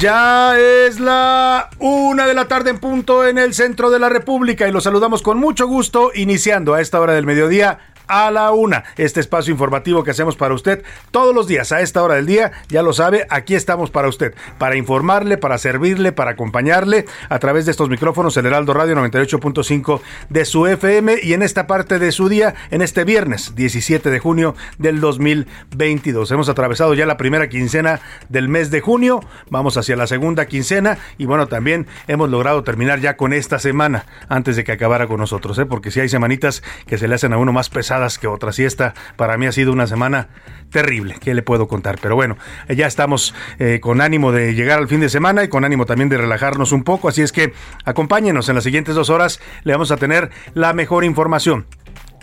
Ya es la una de la tarde en punto en el centro de la República y los saludamos con mucho gusto iniciando a esta hora del mediodía a la una. Este espacio informativo que hacemos para usted todos los días a esta hora del día, ya lo sabe, aquí estamos para usted, para informarle, para servirle, para acompañarle a través de estos micrófonos, el Heraldo Radio 98.5 de su FM y en esta parte de su día, en este viernes 17 de junio del 2022. Hemos atravesado ya la primera quincena del mes de junio, vamos hacia la segunda quincena y bueno, también hemos logrado terminar ya con esta semana antes de que acabara con nosotros, ¿eh? porque si hay semanitas que se le hacen a uno más que otras. Y esta para mí ha sido una semana terrible, ¿qué le puedo contar? Pero bueno, ya estamos eh, con ánimo de llegar al fin de semana y con ánimo también de relajarnos un poco, así es que acompáñenos en las siguientes dos horas, le vamos a tener la mejor información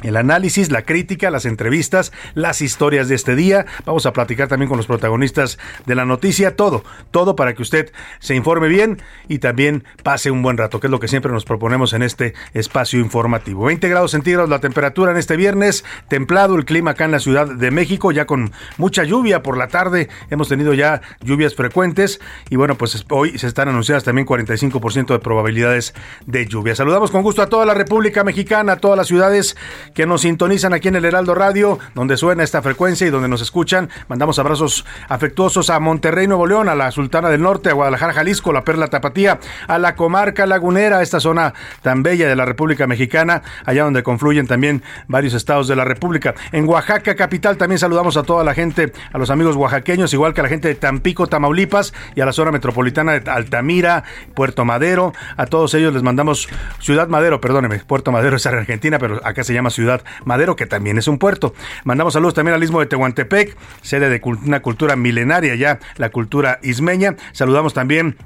el análisis, la crítica, las entrevistas, las historias de este día. Vamos a platicar también con los protagonistas de la noticia, todo, todo para que usted se informe bien y también pase un buen rato, que es lo que siempre nos proponemos en este espacio informativo. 20 grados centígrados la temperatura en este viernes, templado el clima acá en la Ciudad de México, ya con mucha lluvia por la tarde. Hemos tenido ya lluvias frecuentes y bueno, pues hoy se están anunciadas también 45% de probabilidades de lluvia. Saludamos con gusto a toda la República Mexicana, a todas las ciudades que nos sintonizan aquí en el Heraldo Radio, donde suena esta frecuencia y donde nos escuchan. Mandamos abrazos afectuosos a Monterrey, Nuevo León, a la Sultana del Norte, a Guadalajara, Jalisco, la Perla Tapatía, a la comarca lagunera, esta zona tan bella de la República Mexicana, allá donde confluyen también varios estados de la República. En Oaxaca, capital, también saludamos a toda la gente, a los amigos oaxaqueños, igual que a la gente de Tampico, Tamaulipas y a la zona metropolitana de Altamira, Puerto Madero. A todos ellos les mandamos Ciudad Madero, perdóneme, Puerto Madero es Argentina, pero acá se llama Ciudad Madero, que también es un puerto. Mandamos saludos también al istmo de Tehuantepec, sede de una cultura milenaria ya, la cultura ismeña. Saludamos también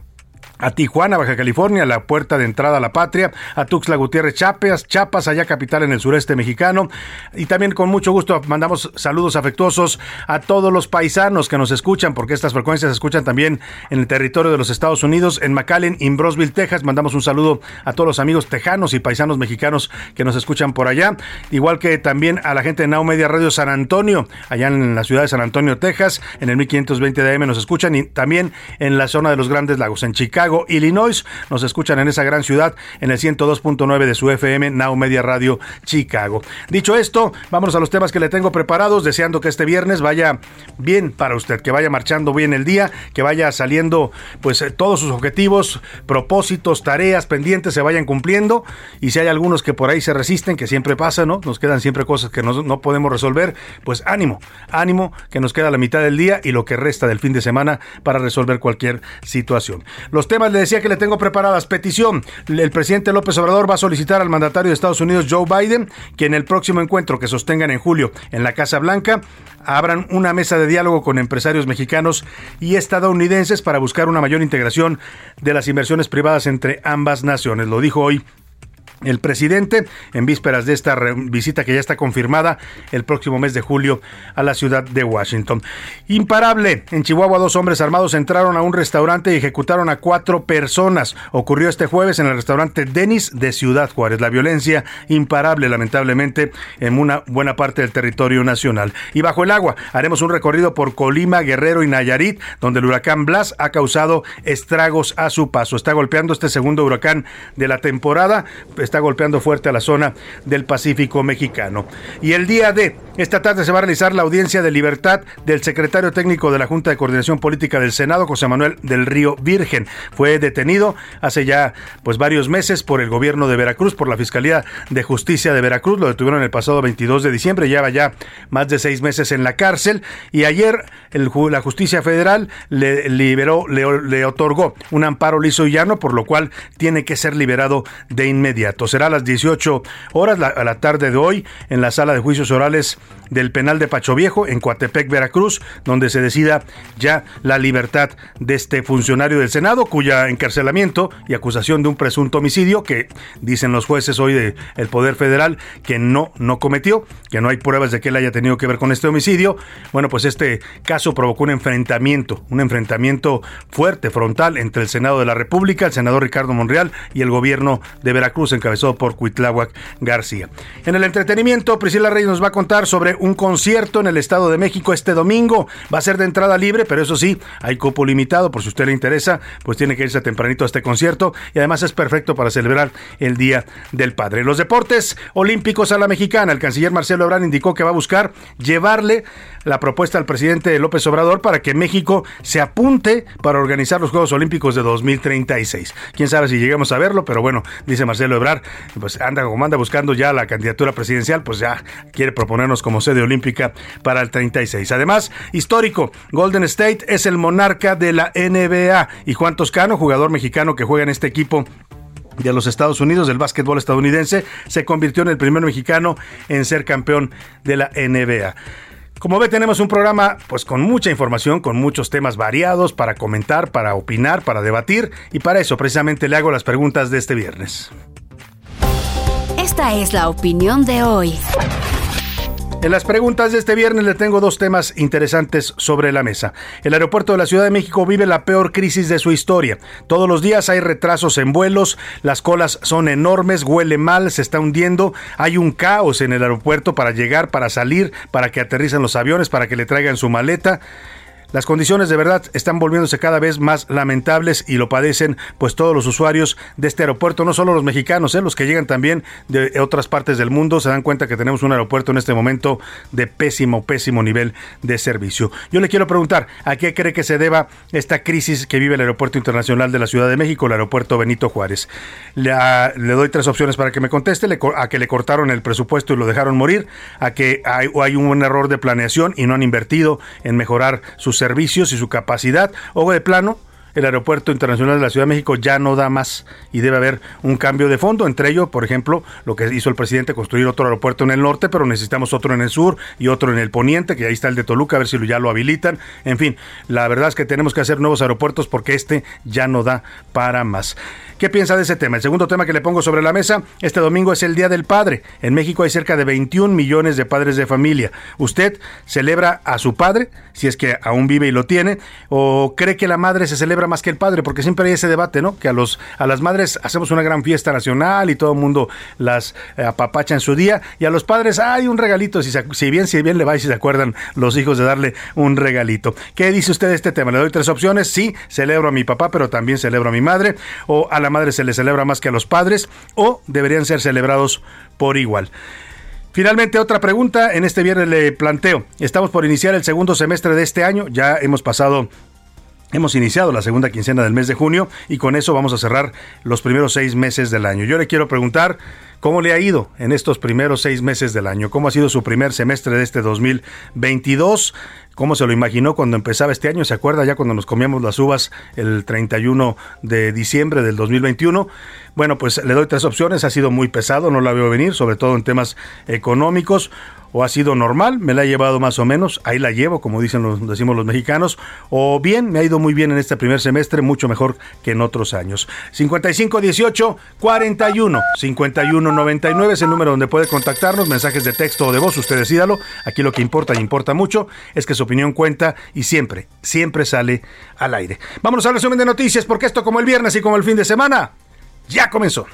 a Tijuana, Baja California, la puerta de entrada a la patria, a Tuxtla Gutiérrez, Chiapas, Chiapas, allá capital en el sureste mexicano. Y también con mucho gusto mandamos saludos afectuosos a todos los paisanos que nos escuchan, porque estas frecuencias se escuchan también en el territorio de los Estados Unidos, en McAllen, en Brosville, Texas. Mandamos un saludo a todos los amigos tejanos y paisanos mexicanos que nos escuchan por allá, igual que también a la gente de Now Media Radio San Antonio, allá en la ciudad de San Antonio, Texas, en el 1520 de AM nos escuchan y también en la zona de los Grandes Lagos, en Chicago. Illinois. Nos escuchan en esa gran ciudad en el 102.9 de su FM, Now Media Radio Chicago. Dicho esto, vamos a los temas que le tengo preparados, deseando que este viernes vaya bien para usted, que vaya marchando bien el día, que vaya saliendo pues eh, todos sus objetivos, propósitos, tareas pendientes se vayan cumpliendo y si hay algunos que por ahí se resisten, que siempre pasa, ¿no? Nos quedan siempre cosas que no, no podemos resolver, pues ánimo, ánimo que nos queda la mitad del día y lo que resta del fin de semana para resolver cualquier situación. Los temas le decía que le tengo preparadas. Petición. El presidente López Obrador va a solicitar al mandatario de Estados Unidos, Joe Biden, que en el próximo encuentro que sostengan en julio en la Casa Blanca, abran una mesa de diálogo con empresarios mexicanos y estadounidenses para buscar una mayor integración de las inversiones privadas entre ambas naciones. Lo dijo hoy el presidente en vísperas de esta visita que ya está confirmada el próximo mes de julio a la ciudad de Washington. Imparable. En Chihuahua dos hombres armados entraron a un restaurante y ejecutaron a cuatro personas. Ocurrió este jueves en el restaurante Denis de Ciudad Juárez. La violencia imparable lamentablemente en una buena parte del territorio nacional. Y bajo el agua haremos un recorrido por Colima, Guerrero y Nayarit donde el huracán Blas ha causado estragos a su paso. Está golpeando este segundo huracán de la temporada está golpeando fuerte a la zona del Pacífico mexicano. Y el día de esta tarde se va a realizar la audiencia de libertad del secretario técnico de la Junta de Coordinación Política del Senado, José Manuel del Río Virgen. Fue detenido hace ya pues varios meses por el gobierno de Veracruz, por la Fiscalía de Justicia de Veracruz. Lo detuvieron el pasado 22 de diciembre, lleva ya más de seis meses en la cárcel y ayer el, la Justicia Federal le liberó, le, le otorgó un amparo liso y llano, por lo cual tiene que ser liberado de inmediato. Será a las 18 horas a la tarde de hoy en la sala de juicios orales del penal de Pacho Viejo en Coatepec, Veracruz, donde se decida ya la libertad de este funcionario del Senado, cuya encarcelamiento y acusación de un presunto homicidio que dicen los jueces hoy del el Poder Federal que no, no cometió, que no hay pruebas de que él haya tenido que ver con este homicidio. Bueno, pues este caso provocó un enfrentamiento, un enfrentamiento fuerte, frontal, entre el Senado de la República, el senador Ricardo Monreal y el gobierno de Veracruz en encabezado por Cuitláhuac García. En el entretenimiento, Priscila Reyes nos va a contar sobre un concierto en el Estado de México este domingo. Va a ser de entrada libre, pero eso sí, hay cupo limitado. Por si usted le interesa, pues tiene que irse tempranito a este concierto y además es perfecto para celebrar el Día del Padre. Los deportes olímpicos a la mexicana. El canciller Marcelo Ebrard indicó que va a buscar llevarle la propuesta al presidente López Obrador para que México se apunte para organizar los Juegos Olímpicos de 2036. Quién sabe si lleguemos a verlo, pero bueno, dice Marcelo Ebrard pues anda como anda buscando ya la candidatura presidencial, pues ya quiere proponernos como sede olímpica para el 36. Además, histórico, Golden State es el monarca de la NBA y Juan Toscano, jugador mexicano que juega en este equipo de los Estados Unidos del básquetbol estadounidense, se convirtió en el primer mexicano en ser campeón de la NBA. Como ve, tenemos un programa pues con mucha información, con muchos temas variados para comentar, para opinar, para debatir y para eso precisamente le hago las preguntas de este viernes. Es la opinión de hoy. En las preguntas de este viernes le tengo dos temas interesantes sobre la mesa. El aeropuerto de la Ciudad de México vive la peor crisis de su historia. Todos los días hay retrasos en vuelos, las colas son enormes, huele mal, se está hundiendo, hay un caos en el aeropuerto para llegar, para salir, para que aterricen los aviones, para que le traigan su maleta. Las condiciones de verdad están volviéndose cada vez más lamentables y lo padecen pues todos los usuarios de este aeropuerto, no solo los mexicanos, ¿eh? los que llegan también de otras partes del mundo se dan cuenta que tenemos un aeropuerto en este momento de pésimo, pésimo nivel de servicio. Yo le quiero preguntar, ¿a qué cree que se deba esta crisis que vive el Aeropuerto Internacional de la Ciudad de México, el Aeropuerto Benito Juárez? Le, le doy tres opciones para que me conteste, a que le cortaron el presupuesto y lo dejaron morir, a que hay, hay un error de planeación y no han invertido en mejorar sus servicios y su capacidad, o de plano, el Aeropuerto Internacional de la Ciudad de México ya no da más y debe haber un cambio de fondo. Entre ellos, por ejemplo, lo que hizo el presidente, construir otro aeropuerto en el norte, pero necesitamos otro en el sur y otro en el poniente, que ahí está el de Toluca, a ver si ya lo habilitan. En fin, la verdad es que tenemos que hacer nuevos aeropuertos porque este ya no da para más. ¿Qué piensa de ese tema? El segundo tema que le pongo sobre la mesa, este domingo es el Día del Padre. En México hay cerca de 21 millones de padres de familia. ¿Usted celebra a su padre, si es que aún vive y lo tiene, o cree que la madre se celebra más que el padre? Porque siempre hay ese debate, ¿no? Que a, los, a las madres hacemos una gran fiesta nacional y todo el mundo las eh, apapacha en su día, y a los padres hay un regalito, si, si bien, si bien le va y si se acuerdan los hijos de darle un regalito. ¿Qué dice usted de este tema? Le doy tres opciones. Sí, celebro a mi papá, pero también celebro a mi madre, o a la madre se le celebra más que a los padres, o deberían ser celebrados por igual. Finalmente, otra pregunta. En este viernes le planteo. Estamos por iniciar el segundo semestre de este año. Ya hemos pasado Hemos iniciado la segunda quincena del mes de junio y con eso vamos a cerrar los primeros seis meses del año. Yo le quiero preguntar cómo le ha ido en estos primeros seis meses del año, cómo ha sido su primer semestre de este 2022, cómo se lo imaginó cuando empezaba este año. ¿Se acuerda ya cuando nos comíamos las uvas el 31 de diciembre del 2021? Bueno, pues le doy tres opciones. Ha sido muy pesado, no la veo venir, sobre todo en temas económicos o ha sido normal, me la he llevado más o menos, ahí la llevo, como dicen los, decimos los mexicanos, o bien, me ha ido muy bien en este primer semestre, mucho mejor que en otros años. 55 18 41 51 99 es el número donde puede contactarnos, mensajes de texto o de voz, usted decídalo. Aquí lo que importa y importa mucho es que su opinión cuenta y siempre, siempre sale al aire. Vámonos al resumen de noticias, porque esto como el viernes y como el fin de semana, ya comenzó.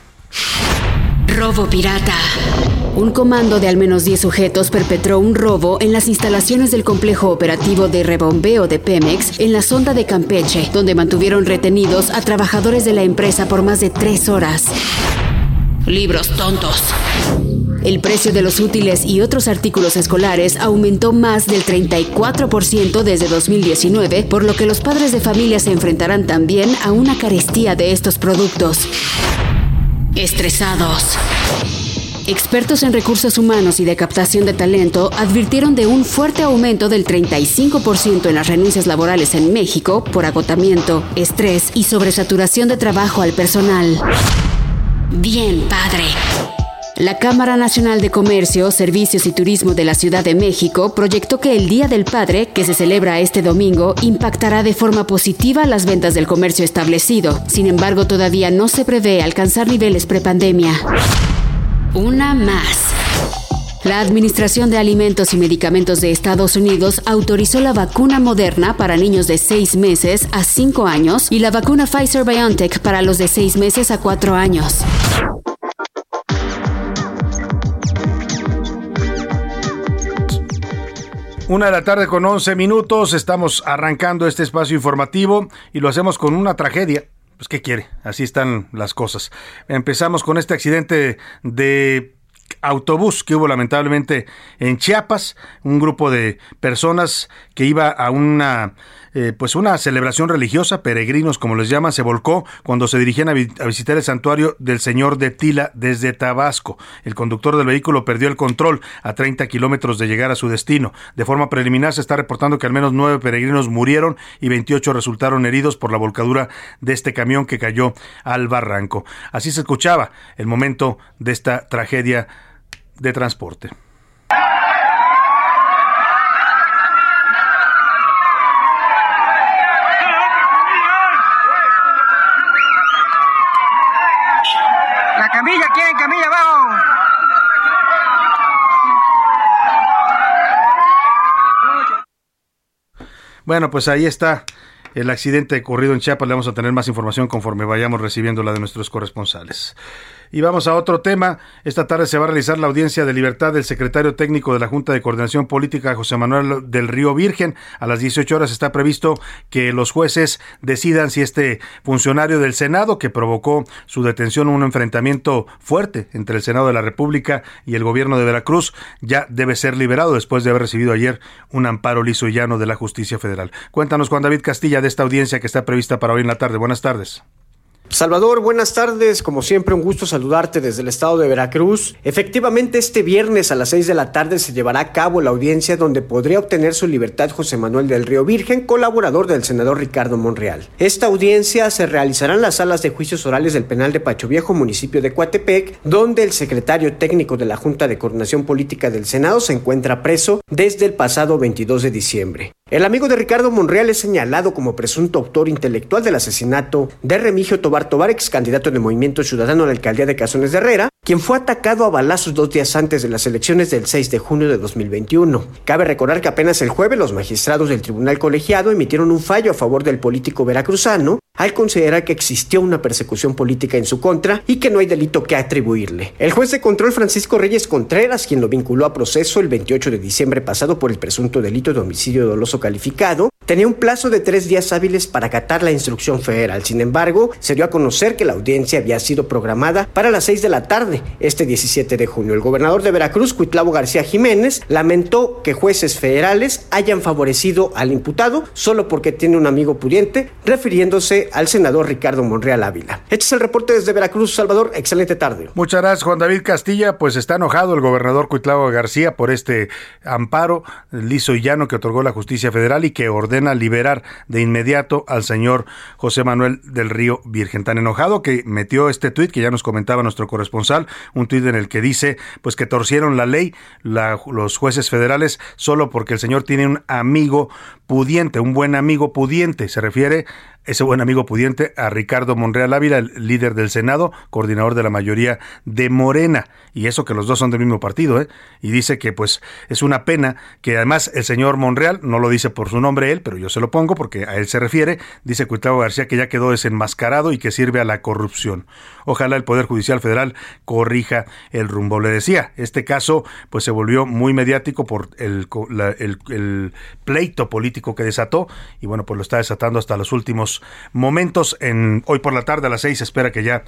Robo pirata. Un comando de al menos 10 sujetos perpetró un robo en las instalaciones del complejo operativo de rebombeo de Pemex en la sonda de Campeche, donde mantuvieron retenidos a trabajadores de la empresa por más de tres horas. Libros tontos. El precio de los útiles y otros artículos escolares aumentó más del 34% desde 2019, por lo que los padres de familia se enfrentarán también a una carestía de estos productos. Estresados. Expertos en recursos humanos y de captación de talento advirtieron de un fuerte aumento del 35% en las renuncias laborales en México por agotamiento, estrés y sobresaturación de trabajo al personal. Bien, padre. La Cámara Nacional de Comercio, Servicios y Turismo de la Ciudad de México proyectó que el Día del Padre, que se celebra este domingo, impactará de forma positiva las ventas del comercio establecido. Sin embargo, todavía no se prevé alcanzar niveles prepandemia. Una más. La Administración de Alimentos y Medicamentos de Estados Unidos autorizó la vacuna moderna para niños de 6 meses a 5 años y la vacuna Pfizer BioNTech para los de 6 meses a 4 años. Una de la tarde con 11 minutos, estamos arrancando este espacio informativo y lo hacemos con una tragedia. Pues, ¿qué quiere? Así están las cosas. Empezamos con este accidente de autobús que hubo lamentablemente en Chiapas, un grupo de personas que iba a una eh, pues una celebración religiosa, peregrinos como les llaman, se volcó cuando se dirigían a, visitar el santuario del Señor de Tila desde Tabasco. El conductor del vehículo perdió el control a 30 kilómetros de llegar a su destino. De forma preliminar se está reportando que al menos nueve peregrinos murieron y 28 resultaron heridos por la volcadura de este camión que cayó al barranco. Así se escuchaba el momento de esta tragedia de transporte. Bueno, pues ahí está el accidente ocurrido en Chiapas. Le vamos a tener más información conforme vayamos recibiendo la de nuestros corresponsales. Y vamos a otro tema. Esta tarde se va a realizar la audiencia de libertad del secretario técnico de la Junta de Coordinación Política, José Manuel del Río Virgen. A las 18 horas está previsto que los jueces decidan si este funcionario del Senado, que provocó su detención, un enfrentamiento fuerte entre el Senado de la República y el gobierno de Veracruz, ya debe ser liberado después de haber recibido ayer un amparo liso y llano de la justicia federal. Cuéntanos, Juan David Castilla, de esta audiencia que está prevista para hoy en la tarde. Buenas tardes. Salvador, buenas tardes. Como siempre, un gusto saludarte desde el estado de Veracruz. Efectivamente, este viernes a las 6 de la tarde se llevará a cabo la audiencia donde podría obtener su libertad José Manuel del Río Virgen, colaborador del senador Ricardo Monreal. Esta audiencia se realizará en las salas de juicios orales del penal de Pacho Viejo, municipio de Coatepec, donde el secretario técnico de la Junta de Coordinación Política del Senado se encuentra preso desde el pasado 22 de diciembre. El amigo de Ricardo Monreal es señalado como presunto autor intelectual del asesinato de Remigio Tobar Tobar Tobar, ex candidato de Movimiento Ciudadano a la alcaldía de Cazones de Herrera, quien fue atacado a balazos dos días antes de las elecciones del 6 de junio de 2021. Cabe recordar que apenas el jueves los magistrados del Tribunal Colegiado emitieron un fallo a favor del político veracruzano al considerar que existió una persecución política en su contra y que no hay delito que atribuirle. El juez de control Francisco Reyes Contreras, quien lo vinculó a proceso el 28 de diciembre pasado por el presunto delito de homicidio doloso calificado, tenía un plazo de tres días hábiles para acatar la instrucción federal. Sin embargo, se dio a conocer que la audiencia había sido programada para las seis de la tarde, este 17 de junio. El gobernador de Veracruz, Cuitlavo García Jiménez, lamentó que jueces federales hayan favorecido al imputado solo porque tiene un amigo pudiente, refiriéndose al senador Ricardo Monreal Ávila. Este es el reporte desde Veracruz, Salvador. Excelente tarde. Muchas gracias, Juan David Castilla. Pues está enojado el gobernador Cuitlavo García por este amparo liso y llano que otorgó la justicia federal y que ordena liberar de inmediato al señor José Manuel del Río Virgen. Tan enojado que metió este tuit que ya nos comentaba nuestro corresponsal, un tuit en el que dice pues que torcieron la ley los jueces federales solo porque el señor tiene un amigo pudiente, un buen amigo pudiente. Se refiere ese buen amigo pudiente a Ricardo Monreal Ávila, el líder del Senado, coordinador de la mayoría de Morena, y eso que los dos son del mismo partido, ¿eh? y dice que pues es una pena que además el señor Monreal, no lo dice por su nombre él, pero yo se lo pongo porque a él se refiere, dice Gustavo García que ya quedó desenmascarado y que sirve a la corrupción. Ojalá el Poder Judicial Federal corrija el rumbo. Le decía, este caso pues se volvió muy mediático por el, el pleito político que desató, y bueno, pues lo está desatando hasta los últimos momentos. En, hoy por la tarde a las seis se espera que ya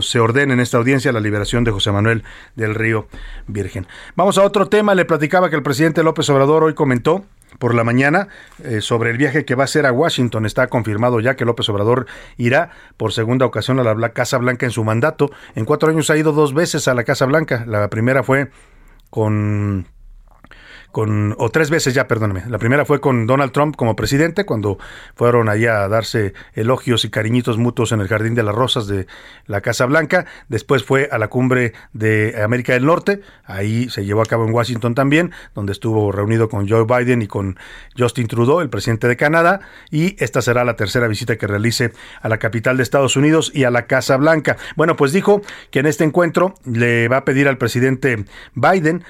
se ordene en esta audiencia la liberación de José Manuel del Río Virgen. Vamos a otro tema. Le platicaba que el presidente López Obrador hoy comentó por la mañana eh, sobre el viaje que va a hacer a Washington. Está confirmado ya que López Obrador irá por segunda ocasión a la Casa Blanca en su mandato. En cuatro años ha ido dos veces a la Casa Blanca. La primera fue con con, o tres veces ya, perdóname. La primera fue con Donald Trump como presidente, cuando fueron allá a darse elogios y cariñitos mutuos en el Jardín de las Rosas de la Casa Blanca. Después fue a la cumbre de América del Norte, ahí se llevó a cabo en Washington también, donde estuvo reunido con Joe Biden y con Justin Trudeau, el presidente de Canadá, y esta será la tercera visita que realice a la capital de Estados Unidos y a la Casa Blanca. Bueno, pues dijo que en este encuentro le va a pedir al presidente Biden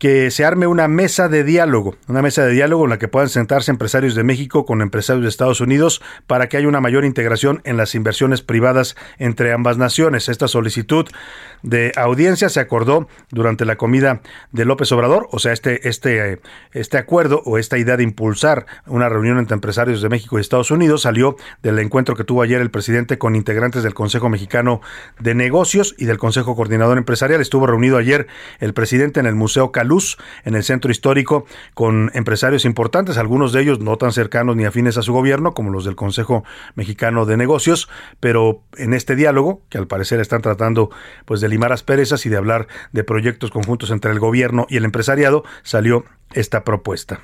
que se arme una mesa de diálogo, una mesa de diálogo en la que puedan sentarse empresarios de México con empresarios de Estados Unidos para que haya una mayor integración en las inversiones privadas entre ambas naciones. Esta solicitud de audiencia se acordó durante la comida de López Obrador, o sea, este, este, este acuerdo o esta idea de impulsar una reunión entre empresarios de México y Estados Unidos salió del encuentro que tuvo ayer el presidente con integrantes del Consejo Mexicano de Negocios y del Consejo Coordinador Empresarial. Estuvo reunido ayer el presidente en el Museo Cal Luz en el centro histórico con empresarios importantes, algunos de ellos no tan cercanos ni afines a su gobierno como los del Consejo Mexicano de Negocios, pero en este diálogo, que al parecer están tratando pues de limar asperezas y de hablar de proyectos conjuntos entre el gobierno y el empresariado, salió esta propuesta.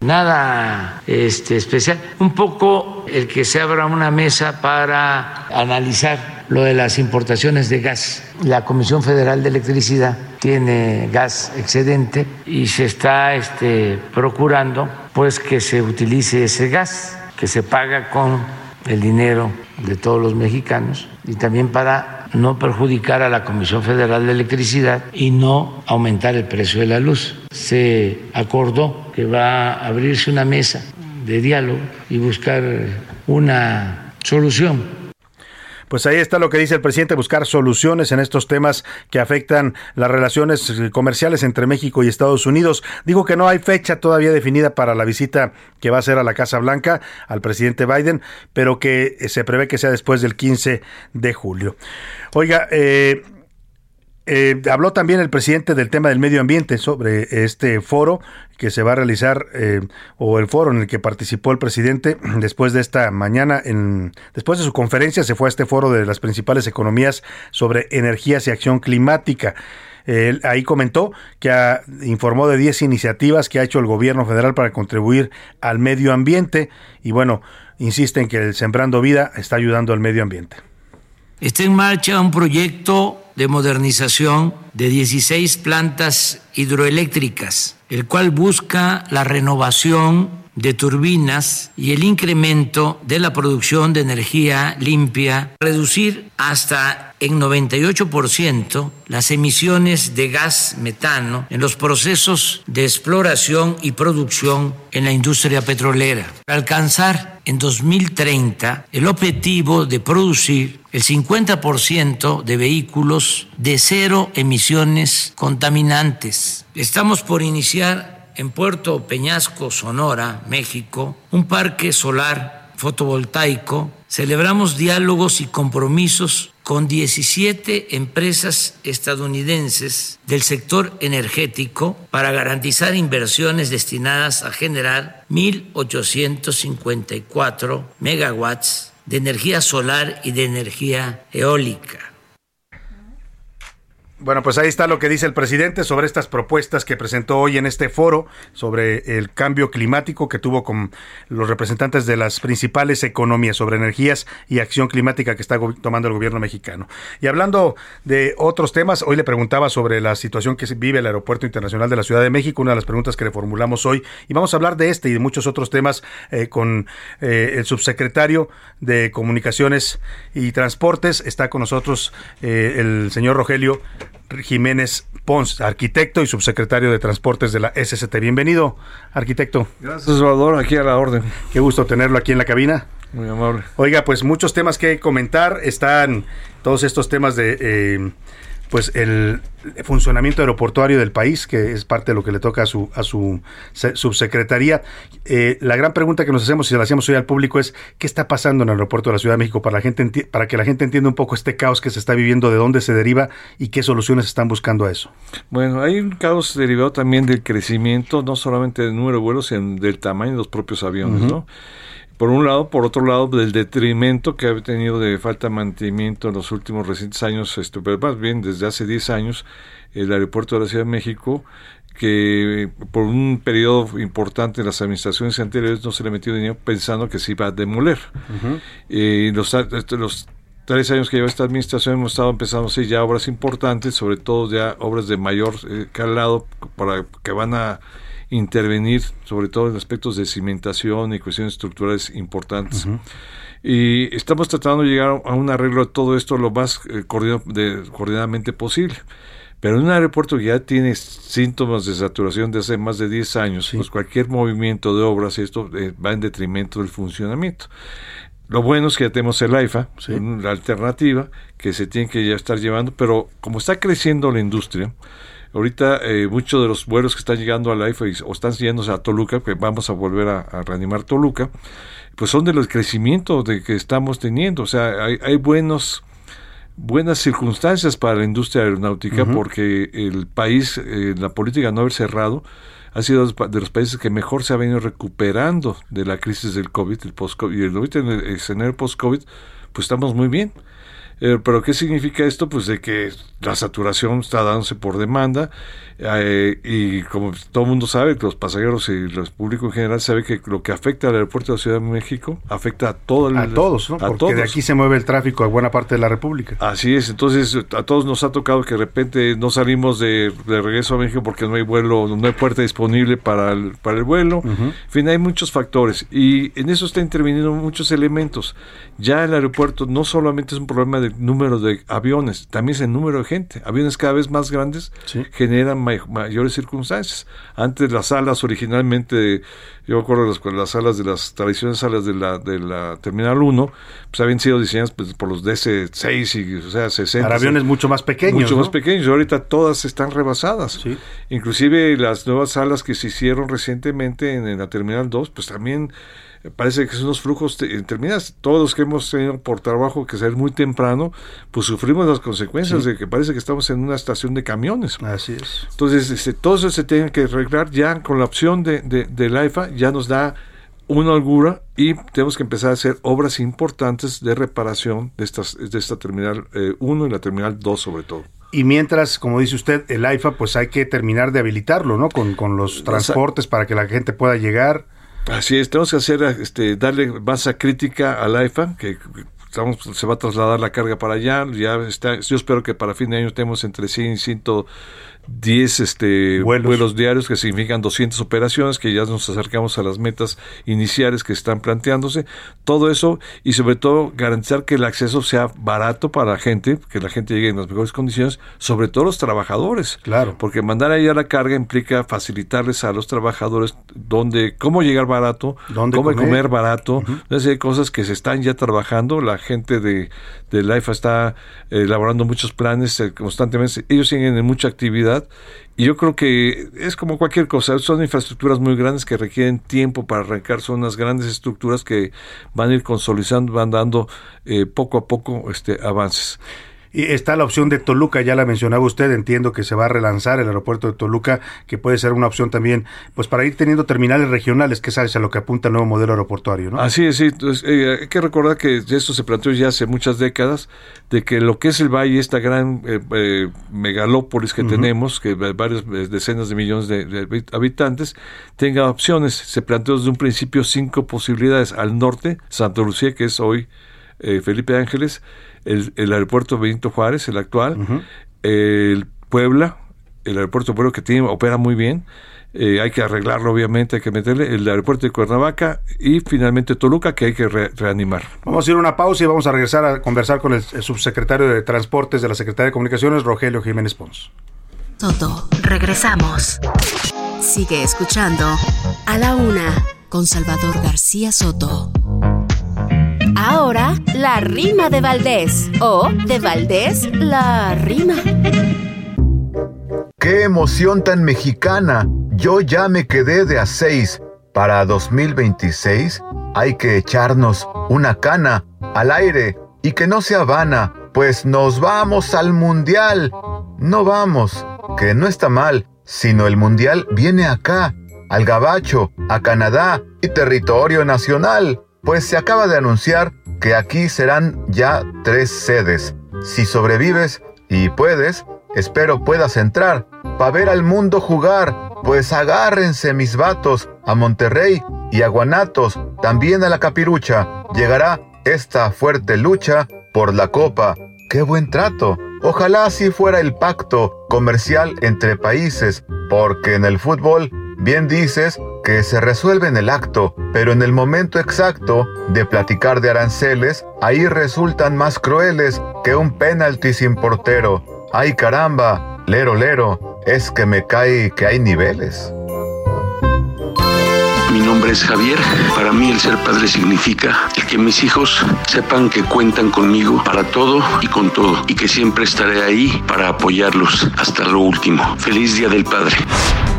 Nada este, especial. Un poco el que se abra una mesa para analizar lo de las importaciones de gas. La Comisión Federal de Electricidad tiene gas excedente y se está este, procurando pues que se utilice ese gas que se paga con el dinero de todos los mexicanos y también para no perjudicar a la Comisión Federal de Electricidad y no aumentar el precio de la luz. Se acordó que va a abrirse una mesa de diálogo y buscar una solución pues ahí está lo que dice el presidente, buscar soluciones en estos temas que afectan las relaciones comerciales entre México y Estados Unidos. Digo que no hay fecha todavía definida para la visita que va a hacer a la Casa Blanca al presidente Biden, pero que se prevé que sea después del 15 de julio. Oiga, eh, eh, habló también el presidente del tema del medio ambiente sobre este foro que se va a realizar eh, o el foro en el que participó el presidente después de esta mañana, en, después de su conferencia se fue a este foro de las principales economías sobre energías y acción climática. Él ahí comentó que informó de 10 iniciativas que ha hecho el gobierno federal para contribuir al medio ambiente y bueno, insiste en que el Sembrando Vida está ayudando al medio ambiente. Está en marcha un proyecto de modernización de 16 plantas hidroeléctricas, el cual busca la renovación de turbinas y el incremento de la producción de energía limpia, reducir hasta en 98% las emisiones de gas metano en los procesos de exploración y producción en la industria petrolera. Alcanzar en 2030 el objetivo de producir el 50% de vehículos de cero emisiones contaminantes. Estamos por iniciar en Puerto Peñasco, Sonora, México, un parque solar fotovoltaico, celebramos diálogos y compromisos con 17 empresas estadounidenses del sector energético para garantizar inversiones destinadas a generar 1.854 megawatts de energía solar y de energía eólica. Bueno, pues ahí está lo que dice el presidente sobre estas propuestas que presentó hoy en este foro sobre el cambio climático que tuvo con los representantes de las principales economías sobre energías y acción climática que está tomando el gobierno mexicano. Y hablando de otros temas, hoy le preguntaba sobre la situación que vive el Aeropuerto Internacional de la Ciudad de México, una de las preguntas que le formulamos hoy, y vamos a hablar de este y de muchos otros temas eh, con eh, el subsecretario de Comunicaciones y Transportes. Está con nosotros eh, el señor Rogelio Jiménez Pons, arquitecto y subsecretario de Transportes de la SCT. Bienvenido, arquitecto. Gracias, Salvador, aquí a la orden. Qué gusto tenerlo aquí en la cabina. Muy amable. Oiga, pues muchos temas que comentar. Están todos estos temas de eh, pues el funcionamiento aeroportuario del país, que es parte de lo que le toca a su, a su subsecretaría. Eh, la gran pregunta que nos hacemos y se la hacemos hoy al público es ¿qué está pasando en el aeropuerto de la Ciudad de México para, la gente para que la gente entienda un poco este caos que se está viviendo, de dónde se deriva y qué soluciones están buscando a eso? Bueno, hay un caos derivado también del crecimiento, no solamente del número de vuelos, sino del tamaño de los propios aviones, ¿no? Por un lado, por otro lado, del detrimento que ha tenido de falta de mantenimiento en los últimos recientes años, este, pero más bien desde hace 10 años, el aeropuerto de la Ciudad de México, que por un periodo importante en las administraciones anteriores no se le metió dinero pensando que se iba a demoler. y los, este, los tres años que lleva esta administración hemos estado empezando sí, ya obras importantes, sobre todo ya obras de mayor eh, calado para que van a intervenir, sobre todo en aspectos de cimentación y cuestiones estructurales importantes. Y estamos tratando de llegar a un arreglo de todo esto lo más eh, coordinadamente posible. Pero en un aeropuerto que ya tiene síntomas de saturación de hace más de 10 años, pues cualquier movimiento de obras, esto eh, va en detrimento del funcionamiento. Lo bueno es que ya tenemos el AIFA, la alternativa que se tiene que ya estar llevando, pero como está creciendo la industria, Ahorita eh, muchos de los vuelos que están llegando a la IFA o están yéndose a Toluca, que vamos a volver a, reanimar Toluca, pues son de los crecimientos de que estamos teniendo. O sea, hay, hay buenos buenas circunstancias para la industria aeronáutica porque el país, eh, la política no haber cerrado, ha sido de los países que mejor se ha venido recuperando de la crisis del COVID, el post-COVID. Y ahorita en el escenario post-COVID, pues estamos muy bien. Eh, pero ¿qué significa esto? Pues de que la saturación está dándose por demanda eh, y como todo el mundo sabe, los pasajeros y el público en general sabe que lo que afecta al aeropuerto de la Ciudad de México afecta a todo el, a todos, ¿no? Porque de aquí se mueve el tráfico a buena parte de la República. Así es, entonces a todos nos ha tocado que de repente no salimos de, regreso a México porque no hay vuelo, no hay puerta disponible para el, para el vuelo. En fin, hay muchos factores y en eso está interviniendo muchos elementos. Ya el aeropuerto no solamente es un problema de número de aviones, también es el número de gente. Aviones cada vez más grandes generan mayores circunstancias. Antes las salas originalmente, yo recuerdo las, las salas de las tradiciones salas de la, de la Terminal 1, pues habían sido diseñadas pues, por los DC-6 y, o sea, 60. Para aviones mucho más pequeños. Mucho más pequeños. Ahorita todas están rebasadas. Inclusive las nuevas salas que se hicieron recientemente en la Terminal 2, pues también parece que son unos flujos terminados. Todos los que hemos tenido por trabajo que salir muy temprano, pues sufrimos las consecuencias de que parece que estamos en una estación de camiones. Así es. Entonces, este, todo eso se tiene que arreglar ya con la opción de, de, la IFA, ya nos da una holgura y tenemos que empezar a hacer obras importantes de reparación de, estas, de esta terminal 1 eh, y la terminal 2 sobre todo. Y mientras, como dice usted, el AIFA, pues hay que terminar de habilitarlo, ¿no? Con, con los transportes para que la gente pueda llegar. Así es, tenemos que hacer, este, darle masa crítica al IFA, que estamos, se va a trasladar la carga para allá, ya está, yo espero que para fin de año estemos entre 100 y 100 10 este, vuelos. diarios que significan 200 operaciones, que ya nos acercamos a las metas iniciales que están planteándose. Todo eso y sobre todo garantizar que el acceso sea barato para la gente, que la gente llegue en las mejores condiciones, sobre todo los trabajadores. Claro. Porque mandar ahí a la carga implica facilitarles a los trabajadores donde, cómo llegar barato, ¿Dónde cómo comer, barato, uh cosas que se están ya trabajando. La gente de, de LIFA está eh, elaborando muchos planes eh, constantemente. Ellos siguen en mucha actividad y yo creo que es como cualquier cosa, son infraestructuras muy grandes que requieren tiempo para arrancar, son unas grandes estructuras que van a ir consolidando, van dando eh, poco a poco este, avances. Y está la opción de Toluca, ya la mencionaba usted, entiendo que se va a relanzar el aeropuerto de Toluca, que puede ser una opción también, pues para ir teniendo terminales regionales, que es a lo que apunta el nuevo modelo aeroportuario, ¿no? Así es, sí. Eh, hay que recordar que esto se planteó ya hace muchas décadas, de que lo que es el valle, esta gran eh, eh, megalópolis que tenemos, que varias decenas de millones de, habitantes, tenga opciones. Se planteó desde un principio cinco posibilidades. Al norte, Santa Lucía, que es hoy Felipe Ángeles, el, aeropuerto Benito Juárez, el actual, el Puebla, el aeropuerto Puebla que tiene, opera muy bien. Eh, hay que arreglarlo obviamente, hay que meterle el aeropuerto de Cuernavaca y finalmente Toluca que hay que reanimar. Vamos a ir a una pausa y vamos a regresar a conversar con el, subsecretario de Transportes de la Secretaría de Comunicaciones, Rogelio Jiménez Pons. Toto, regresamos. Sigue escuchando A la Una con Salvador García Soto. Ahora, la rima de Valdés. O de Valdés, la rima. ¡Qué emoción tan mexicana! Yo ya me quedé de a seis. Para 2026 hay que echarnos una cana al aire y que no sea vana, pues nos vamos al mundial. No vamos, que no está mal, sino el mundial viene acá, al Gabacho, a Canadá y territorio nacional pues se acaba de anunciar que aquí serán ya tres sedes. Si sobrevives y puedes, espero puedas entrar para ver al mundo jugar, pues agárrense mis vatos a Monterrey y a Guanatos, también a la Capirucha. Llegará esta fuerte lucha por la copa. ¡Qué buen trato! Ojalá así fuera el pacto comercial entre países, porque en el fútbol, bien dices, que se resuelve en el acto, pero en el momento exacto de platicar de aranceles, ahí resultan más crueles que un penalti sin portero. ¡Ay caramba! Lero, lero, es que me cae que hay niveles. Mi nombre es Javier. Para mí el ser padre significa el que mis hijos sepan que cuentan conmigo para todo y con todo y que siempre estaré ahí para apoyarlos hasta lo último. Feliz Día del Padre.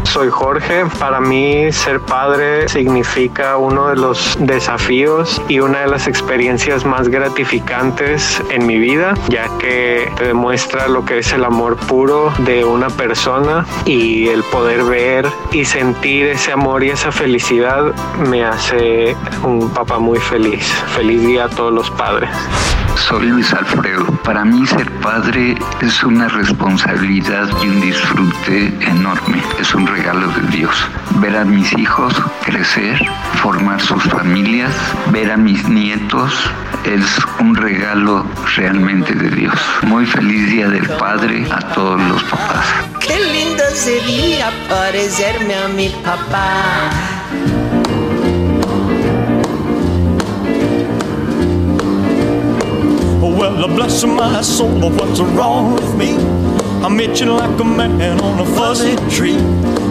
Soy Jorge. Para mí ser padre significa uno de los desafíos y una de las experiencias más gratificantes en mi vida, ya que te demuestra lo que es el amor puro de una persona y el poder ver y sentir ese amor y esa felicidad me hace un papá muy feliz. Feliz día a todos los padres. Soy Luis Alfredo. Para mí ser padre es una responsabilidad y un disfrute enorme. Es un regalo de Dios. Ver a mis hijos crecer, formar sus familias, ver a mis nietos es un regalo realmente de Dios. Muy feliz Día del Padre a todos los papás. Qué lindo sería parecerme a mi papá. Well, bless my soul, what's wrong with me? I'm itching like a man on a fuzzy tree.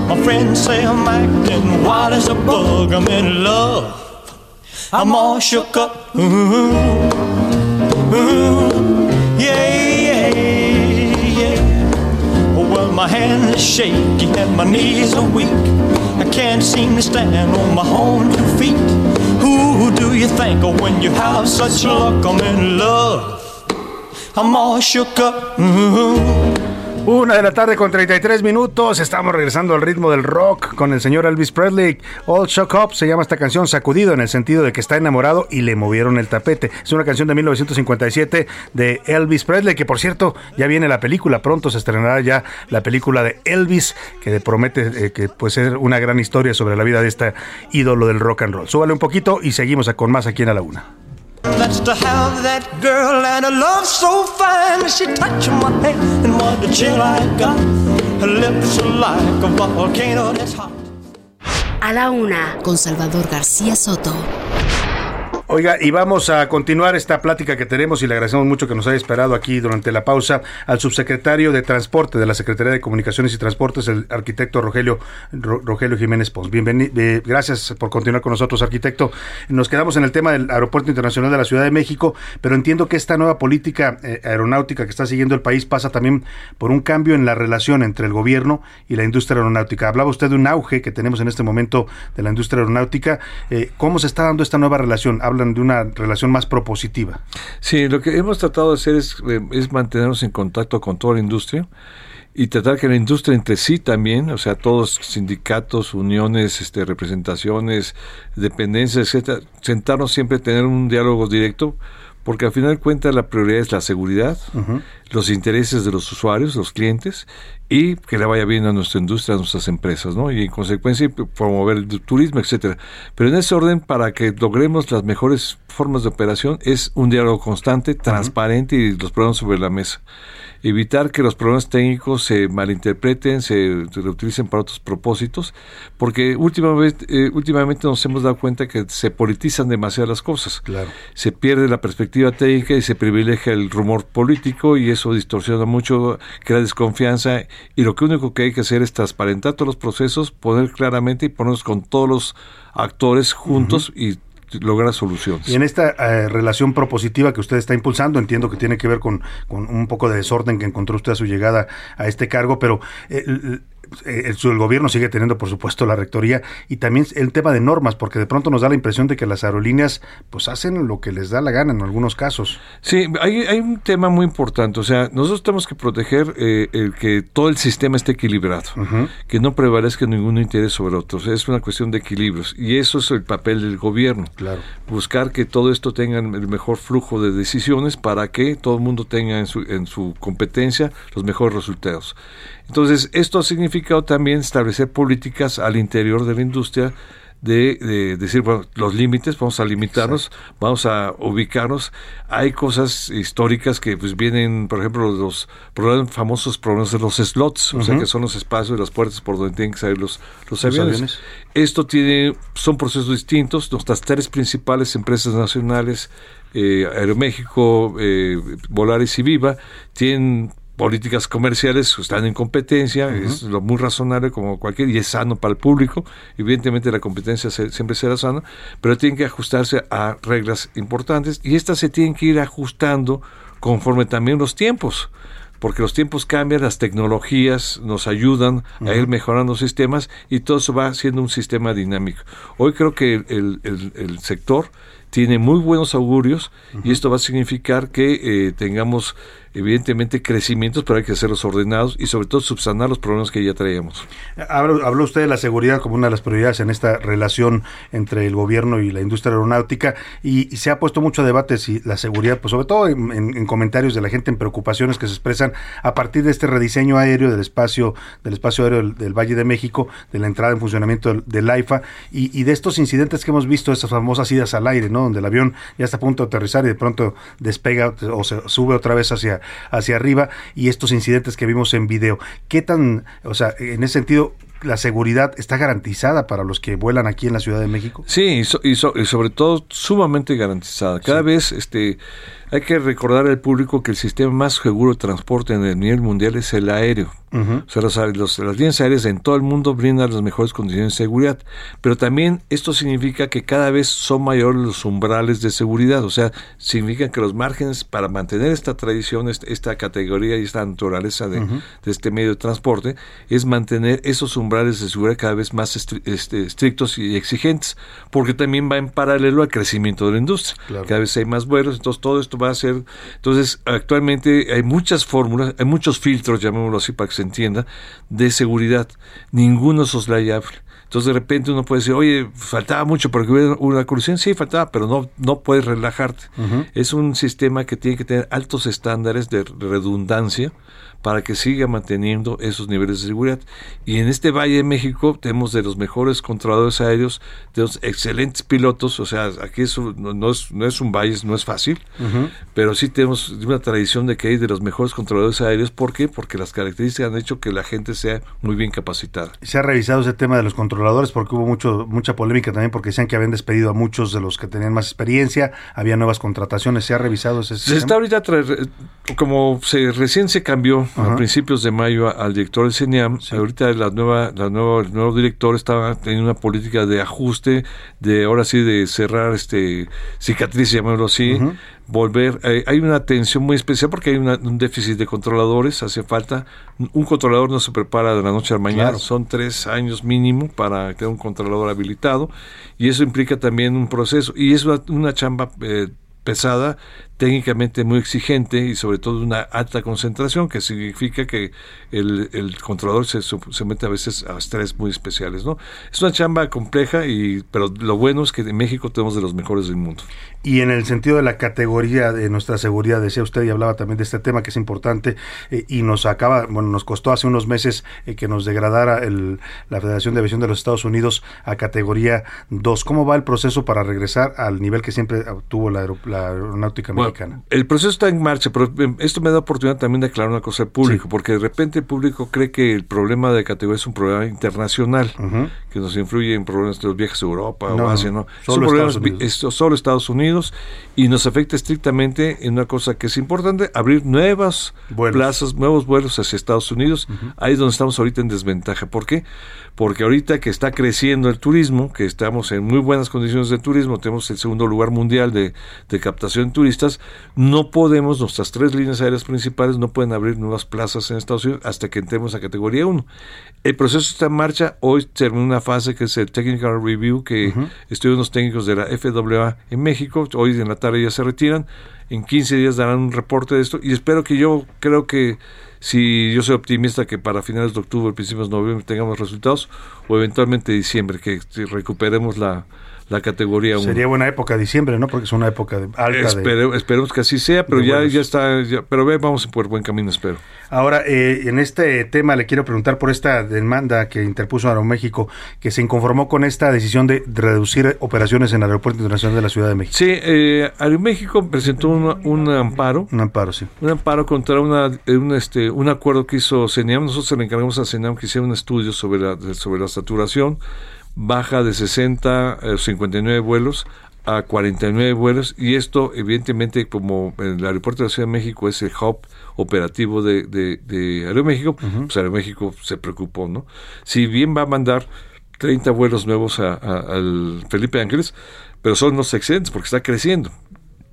My friends say I'm acting wild as a bug. I'm in love. I'm all shook up. Ooh, ooh, yeah, yeah, yeah. Well, my hands are shaky and my knees are weak. I can't seem to stand on my own two feet. Who do you think of when you have such luck? I'm in love. Una de la tarde con 33 minutos. Estamos regresando al ritmo del rock con el señor Elvis Presley. All Shook Up se llama esta canción Sacudido en el sentido de que está enamorado y le movieron el tapete. Es una canción de 1957 de Elvis Presley, que por cierto ya viene la película. Pronto se estrenará ya la película de Elvis, que promete eh, que puede ser una gran historia sobre la vida de este ídolo del rock and roll. Súbale un poquito y seguimos con más aquí en A la Una. That's to have that girl and a love so fine. She touched my hand and what a chill I got. Her lips are like a volcano that's hot. A la una, con Salvador García Soto. Oiga, y vamos a continuar esta plática que tenemos y le agradecemos mucho que nos haya esperado aquí durante la pausa al subsecretario de Transporte de la Secretaría de Comunicaciones y Transportes, el arquitecto Rogelio, Rogelio Jiménez Pons. Bienvenido, eh, gracias por continuar con nosotros, arquitecto. Nos quedamos en el tema del Aeropuerto Internacional de la Ciudad de México, pero entiendo que esta nueva política eh, aeronáutica que está siguiendo el país pasa también por un cambio en la relación entre el gobierno y la industria aeronáutica. Hablaba usted de un auge que tenemos en este momento de la industria aeronáutica. Eh, ¿Cómo se está dando esta nueva relación? De una relación más propositiva. Sí, lo que hemos tratado de hacer es, eh, es mantenernos en contacto con toda la industria y tratar que la industria entre sí también, o sea, todos sindicatos, uniones, este, representaciones, dependencias, etcétera, sentarnos siempre, tener un diálogo directo porque al final de cuentas la prioridad es la seguridad, los intereses de los usuarios, los clientes, y que le vaya bien a nuestra industria, a nuestras empresas, ¿no? Y en consecuencia promover el turismo, etcétera. Pero en ese orden, para que logremos las mejores formas de operación, es un diálogo constante, transparente y los problemas sobre la mesa evitar que los problemas técnicos se malinterpreten, se, reutilicen para otros propósitos, porque últimamente, eh, últimamente nos hemos dado cuenta que se politizan demasiado las cosas. Claro. Se pierde la perspectiva técnica y se privilegia el rumor político y eso distorsiona mucho, crea desconfianza y lo que único que hay que hacer es transparentar todos los procesos, poner claramente y ponernos con todos los actores juntos y lograr soluciones. Y en esta eh, relación propositiva que usted está impulsando, entiendo que tiene que ver con, con, un poco de desorden que encontró usted a su llegada a este cargo, pero eh, eh, el, gobierno sigue teniendo, por supuesto, la rectoría y también el tema de normas, porque de pronto nos da la impresión de que las aerolíneas pues hacen lo que les da la gana en algunos casos. Sí, hay, hay un tema muy importante, o sea, nosotros tenemos que proteger eh, el que todo el sistema esté equilibrado, que no prevalezca ningún interés sobre otros, es una cuestión de equilibrios y eso es el papel del gobierno, claro. buscar que todo esto tenga el mejor flujo de decisiones para que todo el mundo tenga en su, en su competencia los mejores resultados. Entonces, esto ha significado también establecer políticas al interior de la industria de, decir, bueno, los límites, vamos a limitarnos, vamos a ubicarnos. Hay cosas históricas que pues vienen, por ejemplo, los famosos problemas de los slots, o sea, que son los espacios y las puertas por donde tienen que salir los, los, aviones. Esto tiene, son procesos distintos. Nuestras tres principales empresas nacionales, eh, Aeroméxico, eh, Volaris y Viva, tienen políticas comerciales están en competencia, es lo muy razonable como cualquier, y es sano para el público, evidentemente la competencia siempre será sana, pero tienen que ajustarse a reglas importantes y estas se tienen que ir ajustando conforme también los tiempos porque los tiempos cambian, las tecnologías nos ayudan a ir mejorando sistemas y todo eso va siendo un sistema dinámico. Hoy creo que el, el, sector tiene muy buenos augurios y esto va a significar que eh, tengamos evidentemente crecimientos, pero hay que hacerlos ordenados y sobre todo subsanar los problemas que ya traíamos. Habló, usted de la seguridad como una de las prioridades en esta relación entre el gobierno y la industria aeronáutica y, se ha puesto mucho debate si la seguridad, pues sobre todo en, comentarios de la gente, en preocupaciones que se expresan a partir de este rediseño aéreo del espacio del espacio aéreo del, Valle de México, de la entrada en funcionamiento del, AIFA y, de estos incidentes que hemos visto, esas famosas idas al aire, ¿no? Donde el avión ya está a punto de aterrizar y de pronto despega o se sube otra vez hacia hacia arriba y estos incidentes que vimos en video. ¿Qué tan, o sea, en ese sentido, la seguridad está garantizada para los que vuelan aquí en la Ciudad de México? Sí, y, sobre todo sumamente garantizada. Cada vez este hay que recordar al público que el sistema más seguro de transporte en el nivel mundial es el aéreo. O sea, los, las líneas aéreas en todo el mundo brindan las mejores condiciones de seguridad. Pero también esto significa que cada vez son mayores los umbrales de seguridad. O sea, significa que los márgenes para mantener esta tradición, esta, categoría y esta naturaleza de, este medio de transporte, es mantener esos umbrales de seguridad cada vez más este, estrictos y exigentes. Porque también va en paralelo al crecimiento de la industria. Cada vez hay más vuelos, entonces todo esto va a ser. Entonces, actualmente hay muchas fórmulas, hay muchos filtros, llamémoslo así para que se entienda, de seguridad. Ninguno es soslayable. Entonces de repente uno puede decir, oye, faltaba mucho porque hubiera una corrupción. Sí, faltaba, pero no, no puedes relajarte. Es un sistema que tiene que tener altos estándares de redundancia para que siga manteniendo esos niveles de seguridad. Y en este Valle de México tenemos de los mejores controladores aéreos, tenemos excelentes pilotos, o sea, aquí eso no, es, no es un valle, no es fácil, pero sí tenemos una tradición de que hay de los mejores controladores aéreos. ¿Por qué? Porque las características han hecho que la gente sea muy bien capacitada. Se ha revisado ese tema de los controladores porque hubo mucho mucha polémica también porque decían que habían despedido a muchos de los que tenían más experiencia, había nuevas contrataciones. ¿Se ha revisado ese Se está ahorita, como se recién se cambió a principios de mayo al director del CENIAM. Ahorita la nueva, la nueva, el nuevo director estaba teniendo una política de ajuste, de ahora sí de cerrar este cicatriz, llamémoslo así, volver. Eh, hay una tensión muy especial porque hay un déficit de controladores, hace falta. Un controlador no se prepara de la noche a la mañana, son tres años mínimo para tener un controlador habilitado y eso implica también un proceso y es una, chamba eh, pesada técnicamente muy exigente y sobre todo una alta concentración, que significa que el, el controlador se, se, mete a veces a estrés muy especiales. ¿no? Es una chamba compleja, y, pero lo bueno es que en México tenemos de los mejores del mundo. Y en el sentido de la categoría de nuestra seguridad, decía usted y hablaba también de este tema que es importante eh, y nos acaba, bueno, nos costó hace unos meses eh, que nos degradara el, la Federación de Aviación de los Estados Unidos a categoría 2. ¿Cómo va el proceso para regresar al nivel que siempre tuvo la, aeronáutica mexicana? El proceso está en marcha, pero em, esto me da oportunidad también de aclarar una cosa al público, porque de repente el público cree que el problema de categoría es un problema internacional, que nos influye en problemas de los viajes a Europa o Asia, ¿no? Solo Estados Unidos. solo Estados Unidos y nos afecta estrictamente en una cosa que es importante, abrir nuevas plazas, nuevos vuelos hacia Estados Unidos. Ahí es donde estamos ahorita en desventaja. ¿Por qué? Porque ahorita que está creciendo el turismo, que estamos en muy buenas condiciones de turismo, tenemos el segundo lugar mundial de, de captación de turistas, no podemos, nuestras tres líneas aéreas principales no pueden abrir nuevas plazas en Estados Unidos hasta que entremos a categoría 1. El proceso está en marcha, hoy termina una fase que es el Technical Review, que estudian los técnicos de la FAA en México, hoy en la tarde ya se retiran, en 15 días darán un reporte de esto y espero que yo creo que si yo soy optimista que para finales de octubre, principios de noviembre tengamos resultados o eventualmente diciembre que recuperemos la, la categoría 1. Sería buena época diciembre, ¿no? Porque es una época de, alta Esperemos que así sea, pero ya, ya está, pero ve, vamos por buen camino, espero. Ahora, eh, en este tema le quiero preguntar por esta demanda que interpuso Aeroméxico, que se inconformó con esta decisión de reducir operaciones en el Aeropuerto Internacional de la Ciudad de México. Sí, eh, Aeroméxico presentó un amparo. Un amparo, sí. Un amparo contra una, un, este, un acuerdo que hizo CENIAM. Nosotros le encargamos a CENIAM que hiciera un estudio sobre la, sobre la saturación baja de 60 a 59 vuelos a 49 vuelos y esto evidentemente como el aeropuerto de la Ciudad de México es el hub operativo de, de, Aeroméxico, pues Aeroméxico se preocupó, ¿no? Si bien va a mandar 30 vuelos nuevos al Felipe Ángeles, pero son los excedentes porque está creciendo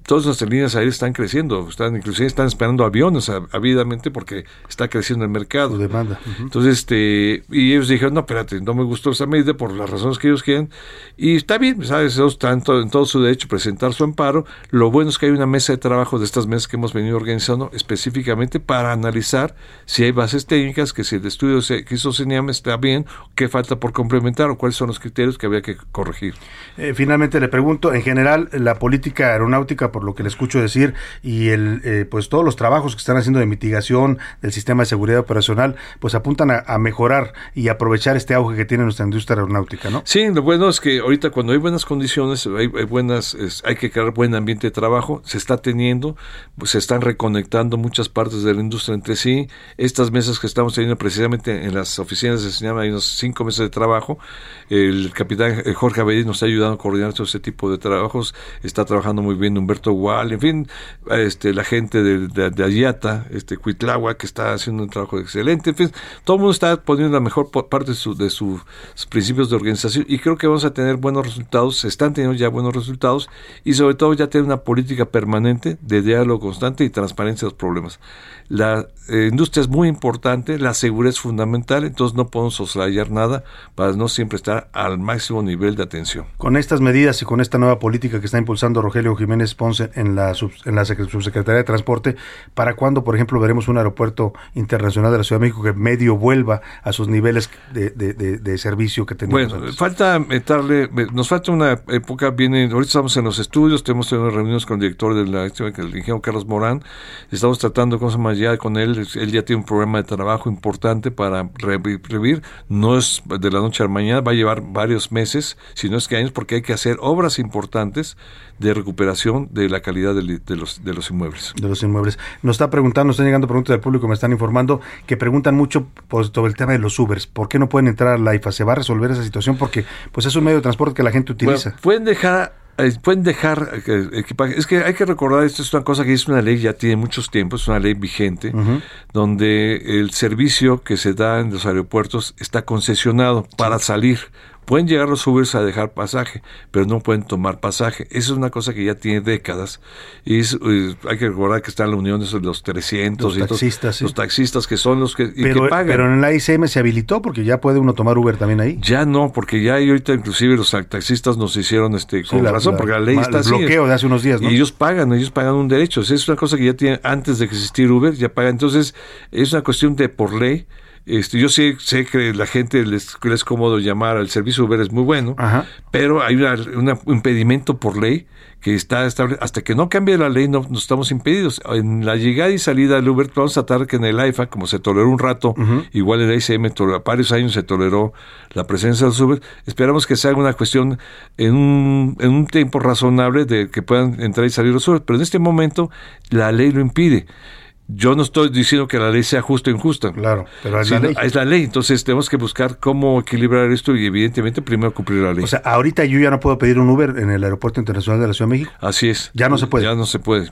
todas nuestras líneas aéreas están creciendo, están inclusive están esperando aviones avidamente porque está creciendo el mercado. demanda. Entonces, este, y ellos dijeron, no, espérate, no me gustó esa medida por las razones que ellos quieren. Y está bien, ¿sabes? Ellos están en todo su derecho presentar su amparo. Lo bueno es que hay una mesa de trabajo de estas mesas que hemos venido organizando específicamente para analizar si hay bases técnicas, que si el estudio que hizo CENIAM está bien, qué falta por complementar o cuáles son los criterios que había que corregir. Eh, finalmente le pregunto, en general, la política aeronáutica por lo que le escucho decir, y el, eh, pues todos los trabajos que están haciendo de mitigación del sistema de seguridad operacional, pues apuntan a, mejorar y aprovechar este auge que tiene nuestra industria aeronáutica, ¿no? Sí, lo bueno es que ahorita cuando hay buenas condiciones, hay, buenas, hay que crear buen ambiente de trabajo, se está teniendo, pues se están reconectando muchas partes de la industria entre sí. Estas mesas que estamos teniendo precisamente en las oficinas de Señama hay unos cinco meses de trabajo. El capitán eh, Jorge Abedí nos ha ayudado a coordinar todo ese tipo de trabajos. Está trabajando muy bien Humberto igual, en fin, este, la gente de, de, Ayata, este, Cuitlagua, que está haciendo un trabajo excelente, en fin, todo el mundo está poniendo la mejor parte de, su, de sus principios de organización y creo que vamos a tener buenos resultados, se están teniendo ya buenos resultados y sobre todo ya tener una política permanente de diálogo constante y transparencia de los problemas. La eh, industria es muy importante, la seguridad es fundamental, entonces no podemos soslayar nada para no siempre estar al máximo nivel de atención. Con estas medidas y con esta nueva política que está impulsando Rogelio Jiménez Pons En la, en la subsecretaría de Transporte, ¿para cuándo, por ejemplo, veremos un aeropuerto internacional de la Ciudad de México que medio vuelva a sus niveles de, servicio que teníamos? Bueno, falta meterle, nos falta una época, viene, ahorita estamos en los estudios, tenemos tenido reuniones con el director de la el ingeniero Carlos Morán, estamos tratando cosas más allá con él, él ya tiene un programa de trabajo importante para revivir, no es de la noche a la mañana, va a llevar varios meses, si no es que años, porque hay que hacer obras importantes de recuperación de la calidad de, los, de los inmuebles. De los inmuebles. Nos está preguntando, están llegando preguntas del público, me están informando que preguntan mucho pues, sobre el tema de los Ubers. ¿Por qué no pueden entrar a la IFA? ¿Se va a resolver esa situación? Porque pues es un medio de transporte que la gente utiliza. pueden dejar eh, pueden dejar eh, equipaje. Es que hay que recordar, esto es una cosa que es una ley, ya tiene muchos tiempos, es una ley vigente, donde el servicio que se da en los aeropuertos está concesionado para salir. Pueden llegar los Ubers a dejar pasaje, pero no pueden tomar pasaje. Esa es una cosa que ya tiene décadas. Y eh, hay que recordar que está en la unión de los 300 los taxistas, los taxistas que son los que, pero, pagan. Pero en la ICM se habilitó porque ya puede uno tomar Uber también ahí. Ya no, porque ya ahorita inclusive los taxistas nos hicieron este con razón, porque la ley está el bloqueo de hace unos días, Y ellos pagan, ellos pagan un derecho. es una cosa que ya tiene antes de existir Uber, ya pagan. Entonces, es una cuestión de por ley este, yo sé, sé que la gente les, es cómodo llamar al servicio Uber, es muy bueno, pero hay un impedimento por ley que está estable. Hasta que no cambie la ley, no, estamos impedidos. En la llegada y salida del Uber, vamos a tratar que en el AIFA, como se toleró un rato, igual en el ICM, varios años se toleró la presencia del Uber, esperamos que se haga una cuestión en un, en un tiempo razonable de que puedan entrar y salir los Uber, pero en este momento la ley lo impide. Yo no estoy diciendo que la ley sea justa o injusta. Claro, pero es la ley. Es la ley, entonces tenemos que buscar cómo equilibrar esto y evidentemente primero cumplir la ley. O sea, ahorita yo ya no puedo pedir un Uber en el Aeropuerto Internacional de la Ciudad de México. Así es. Ya no se puede. Ya no se puede.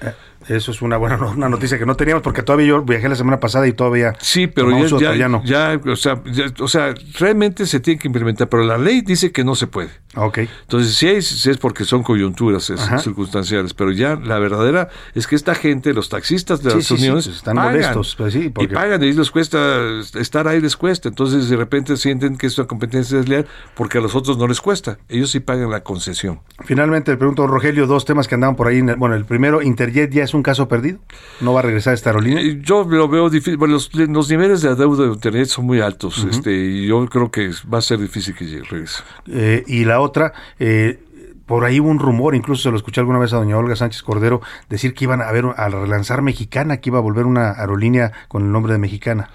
Eh, eso es una buena una noticia que no teníamos porque todavía yo viajé la semana pasada y todavía sí pero ya, ya, o sea o sea realmente se tiene que implementar pero la ley dice que no se puede. Ok. entonces sí es, es porque son coyunturas circunstanciales pero ya la verdadera es que esta gente los taxistas de las uniones pues están molestos pues y pagan y les cuesta estar ahí les cuesta. Entonces de repente sienten que es una competencia desleal porque a los otros no les cuesta. Ellos sí pagan la concesión. Finalmente le pregunto a Rogelio dos temas que andaban por ahí bueno el primero Interjet ya es un caso perdido? ¿No va a regresar esta aerolínea? Eh, yo lo veo difícil. Bueno, los, niveles de deuda de Internet son muy altos este, y yo creo que va a ser difícil que regrese. Eh, y la otra, eh, por ahí hubo un rumor, incluso se lo escuché alguna vez a doña Olga Sánchez Cordero, decir que iban a ver a relanzar Mexicana, que iba a volver una aerolínea con el nombre de Mexicana.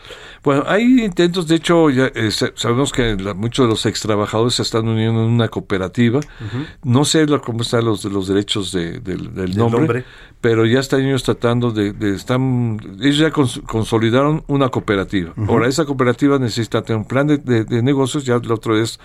Bueno, hay intentos, de hecho, ya, eh, sabemos que muchos de los ex trabajadores se están uniendo en una cooperativa. No sé cómo están los, los derechos de, del nombre, pero ya están ellos tratando de, están, ellos ya consolidaron una cooperativa. Ahora, esa cooperativa necesita tener un plan de, negocios, ya lo otro es,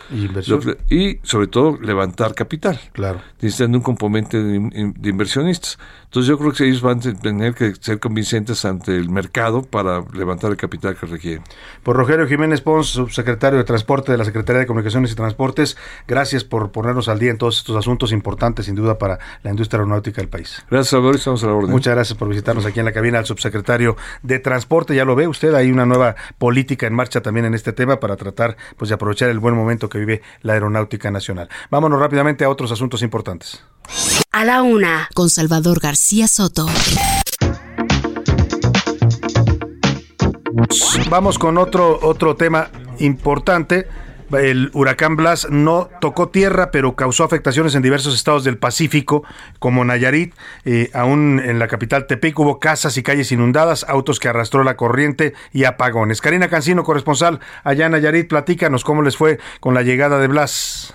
y sobre todo levantar capital. Claro. Necesitan un componente de, inversionistas. Entonces yo creo que ellos van a tener que ser convincentes ante el mercado para levantar el capital que requieren. Por Rogelio Jiménez Pons, subsecretario de Transporte de la Secretaría de Comunicaciones y Transportes, gracias por ponernos al día en todos estos asuntos importantes, sin duda, para la industria aeronáutica del país. Gracias, Salvador, estamos a la orden. Muchas gracias por visitarnos aquí en la cabina al subsecretario de Transporte. Ya lo ve usted, hay una nueva política en marcha también en este tema para tratar pues, de aprovechar el buen momento que vive la aeronáutica nacional. Vámonos rápidamente a otros asuntos importantes. A la una, con Salvador García Soto. Vamos con otro, otro tema importante. El huracán Blas no tocó tierra, pero causó afectaciones en diversos estados del Pacífico, como Nayarit. Eh, aún en la capital Tepic hubo casas y calles inundadas, autos que arrastró la corriente y apagones. Karina Cancino, corresponsal allá en Nayarit, platícanos cómo les fue con la llegada de Blas.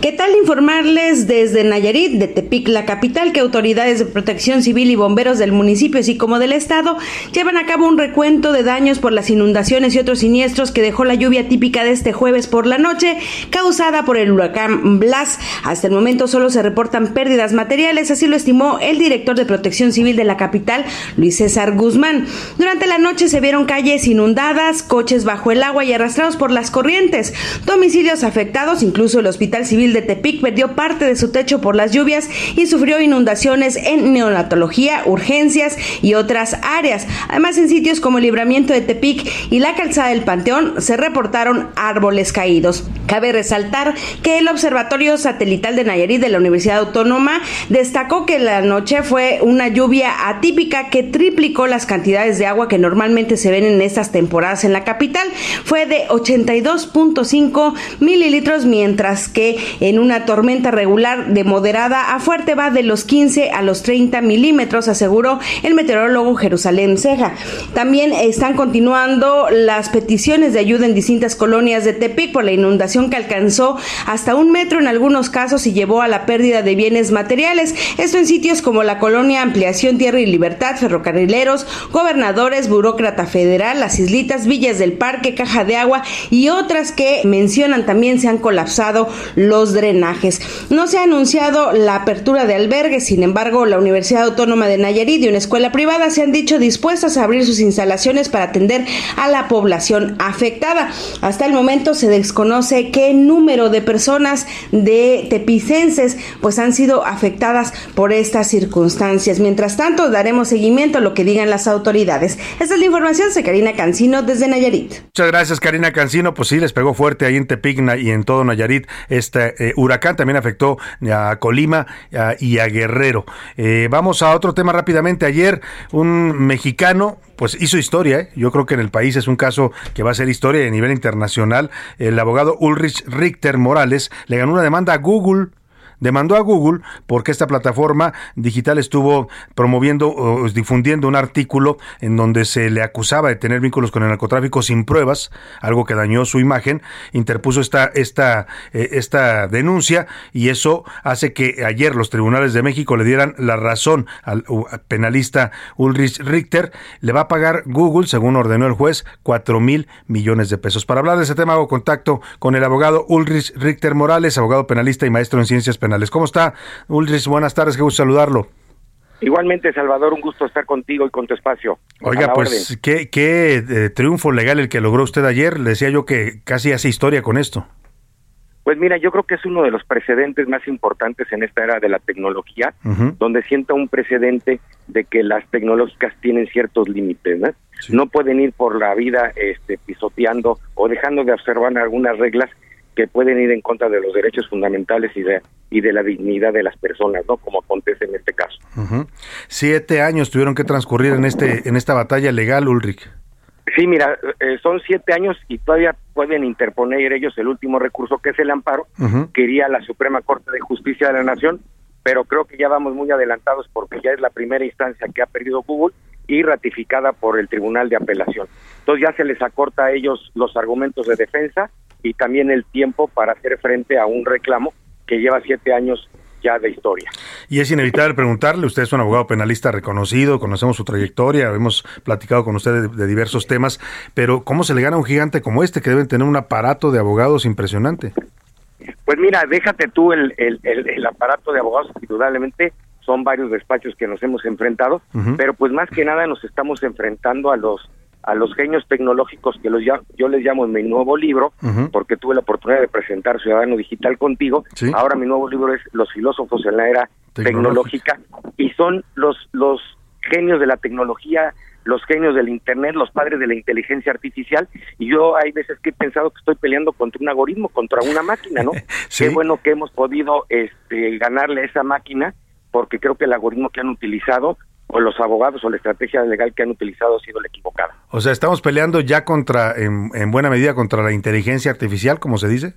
¿Qué tal informarles desde Nayarit, de Tepic, la capital, que autoridades de protección civil y bomberos del municipio, así como del estado, llevan a cabo un recuento de daños por las inundaciones y otros siniestros que dejó la lluvia típica de este jueves por la noche, causada por el huracán Blas? Hasta el momento solo se reportan pérdidas materiales, así lo estimó el director de protección civil de la capital, Luis César Guzmán. Durante la noche se vieron calles inundadas, coches bajo el agua y arrastrados por las corrientes, domicilios afectados, incluso el hospital civil De Tepic perdió parte de su techo por las lluvias y sufrió inundaciones en neonatología, urgencias y otras áreas. Además, en sitios como el Libramiento de Tepic y la Calzada del Panteón se reportaron árboles caídos. Cabe resaltar que el Observatorio Satelital de Nayarit de la Universidad Autónoma destacó que la noche fue una lluvia atípica que triplicó las cantidades de agua que normalmente se ven en estas temporadas en la capital. Fue de 82.5 mililitros, mientras que en una tormenta regular de moderada a fuerte va de los 15 a los 30 milímetros, aseguró el meteorólogo Jerusalén Ceja. También están continuando las peticiones de ayuda en distintas colonias de Tepic por la inundación que alcanzó hasta un metro en algunos casos y llevó a la pérdida de bienes materiales. Esto en sitios como la colonia Ampliación Tierra y Libertad, ferrocarrileros, gobernadores, burócrata federal, las islitas, villas del parque, caja de agua y otras que mencionan también se han colapsado los drenajes. No se ha anunciado la apertura de albergues, sin embargo, la Universidad Autónoma de Nayarit y una escuela privada se han dicho dispuestas a abrir sus instalaciones para atender a la población afectada. Hasta el momento se desconoce qué número de personas de tepicenses pues han sido afectadas por estas circunstancias. Mientras tanto, daremos seguimiento a lo que digan las autoridades. Esta es la información, soy Karina Cancino desde Nayarit. Muchas gracias, Karina Cancino. Pues sí, les pegó fuerte ahí en Tepigna y en todo Nayarit. Este eh, huracán también afectó a Colima y a Guerrero. Eh, vamos a otro tema rápidamente. Ayer un mexicano pues hizo historia. ¿eh? Yo creo que en el país es un caso que va a ser historia a nivel internacional. El abogado Ulrich Richter Morales le ganó una demanda a Google demandó a Google porque esta plataforma digital estuvo promoviendo o difundiendo un artículo en donde se le acusaba de tener vínculos con el narcotráfico sin pruebas, algo que dañó su imagen, interpuso esta, esta, eh, esta denuncia y eso hace que ayer los tribunales de México le dieran la razón al penalista Ulrich Richter. Le va a pagar Google, según ordenó el juez, cuatro mil millones de pesos. Para hablar de ese tema hago contacto con el abogado Ulrich Richter Morales, abogado penalista y maestro en ciencias penales ¿Cómo está, Ulrich? Buenas tardes, qué gusto saludarlo. Igualmente, Salvador, un gusto estar contigo y con tu espacio. Oiga, pues qué, qué eh, triunfo legal el que logró usted ayer. Le decía yo que casi hace historia con esto. Pues mira, yo creo que es uno de los precedentes más importantes en esta era de la tecnología, donde sienta un precedente de que las tecnológicas tienen ciertos límites, ¿no? No pueden ir por la vida este, pisoteando o dejando de observar algunas reglas que pueden ir en contra de los derechos fundamentales y de, y de la dignidad de las personas, ¿no? Como acontece en este caso. Siete años tuvieron que transcurrir en este en esta batalla legal, Ulrich. Sí, mira, eh, son siete años y todavía pueden interponer ellos el último recurso, que es el amparo, que iría la Suprema Corte de Justicia de la Nación, pero creo que ya vamos muy adelantados porque ya es la primera instancia que ha perdido Google y ratificada por el Tribunal de Apelación. Entonces ya se les acorta a ellos los argumentos de defensa y también el tiempo para hacer frente a un reclamo que lleva siete años ya de historia. Y es inevitable preguntarle, usted es un abogado penalista reconocido, conocemos su trayectoria, hemos platicado con usted de, diversos temas, pero ¿cómo se le gana a un gigante como este que deben tener un aparato de abogados impresionante? Pues mira, déjate tú el, el, el, aparato de abogados, indudablemente son varios despachos que nos hemos enfrentado, pero pues más que nada nos estamos enfrentando a los a los genios tecnológicos que los yo les llamo en mi nuevo libro, porque tuve la oportunidad de presentar Ciudadano Digital contigo. Ahora mi nuevo libro es Los filósofos en la era tecnológica y son los los genios de la tecnología, los genios del internet, los padres de la inteligencia artificial y yo hay veces que he pensado que estoy peleando contra un algoritmo, contra una máquina, ¿no? Qué bueno que hemos podido este ganarle a esa máquina porque creo que el algoritmo que han utilizado o los abogados o la estrategia legal que han utilizado ha sido la equivocada. O sea, estamos peleando ya contra, en, buena medida, contra la inteligencia artificial, como se dice.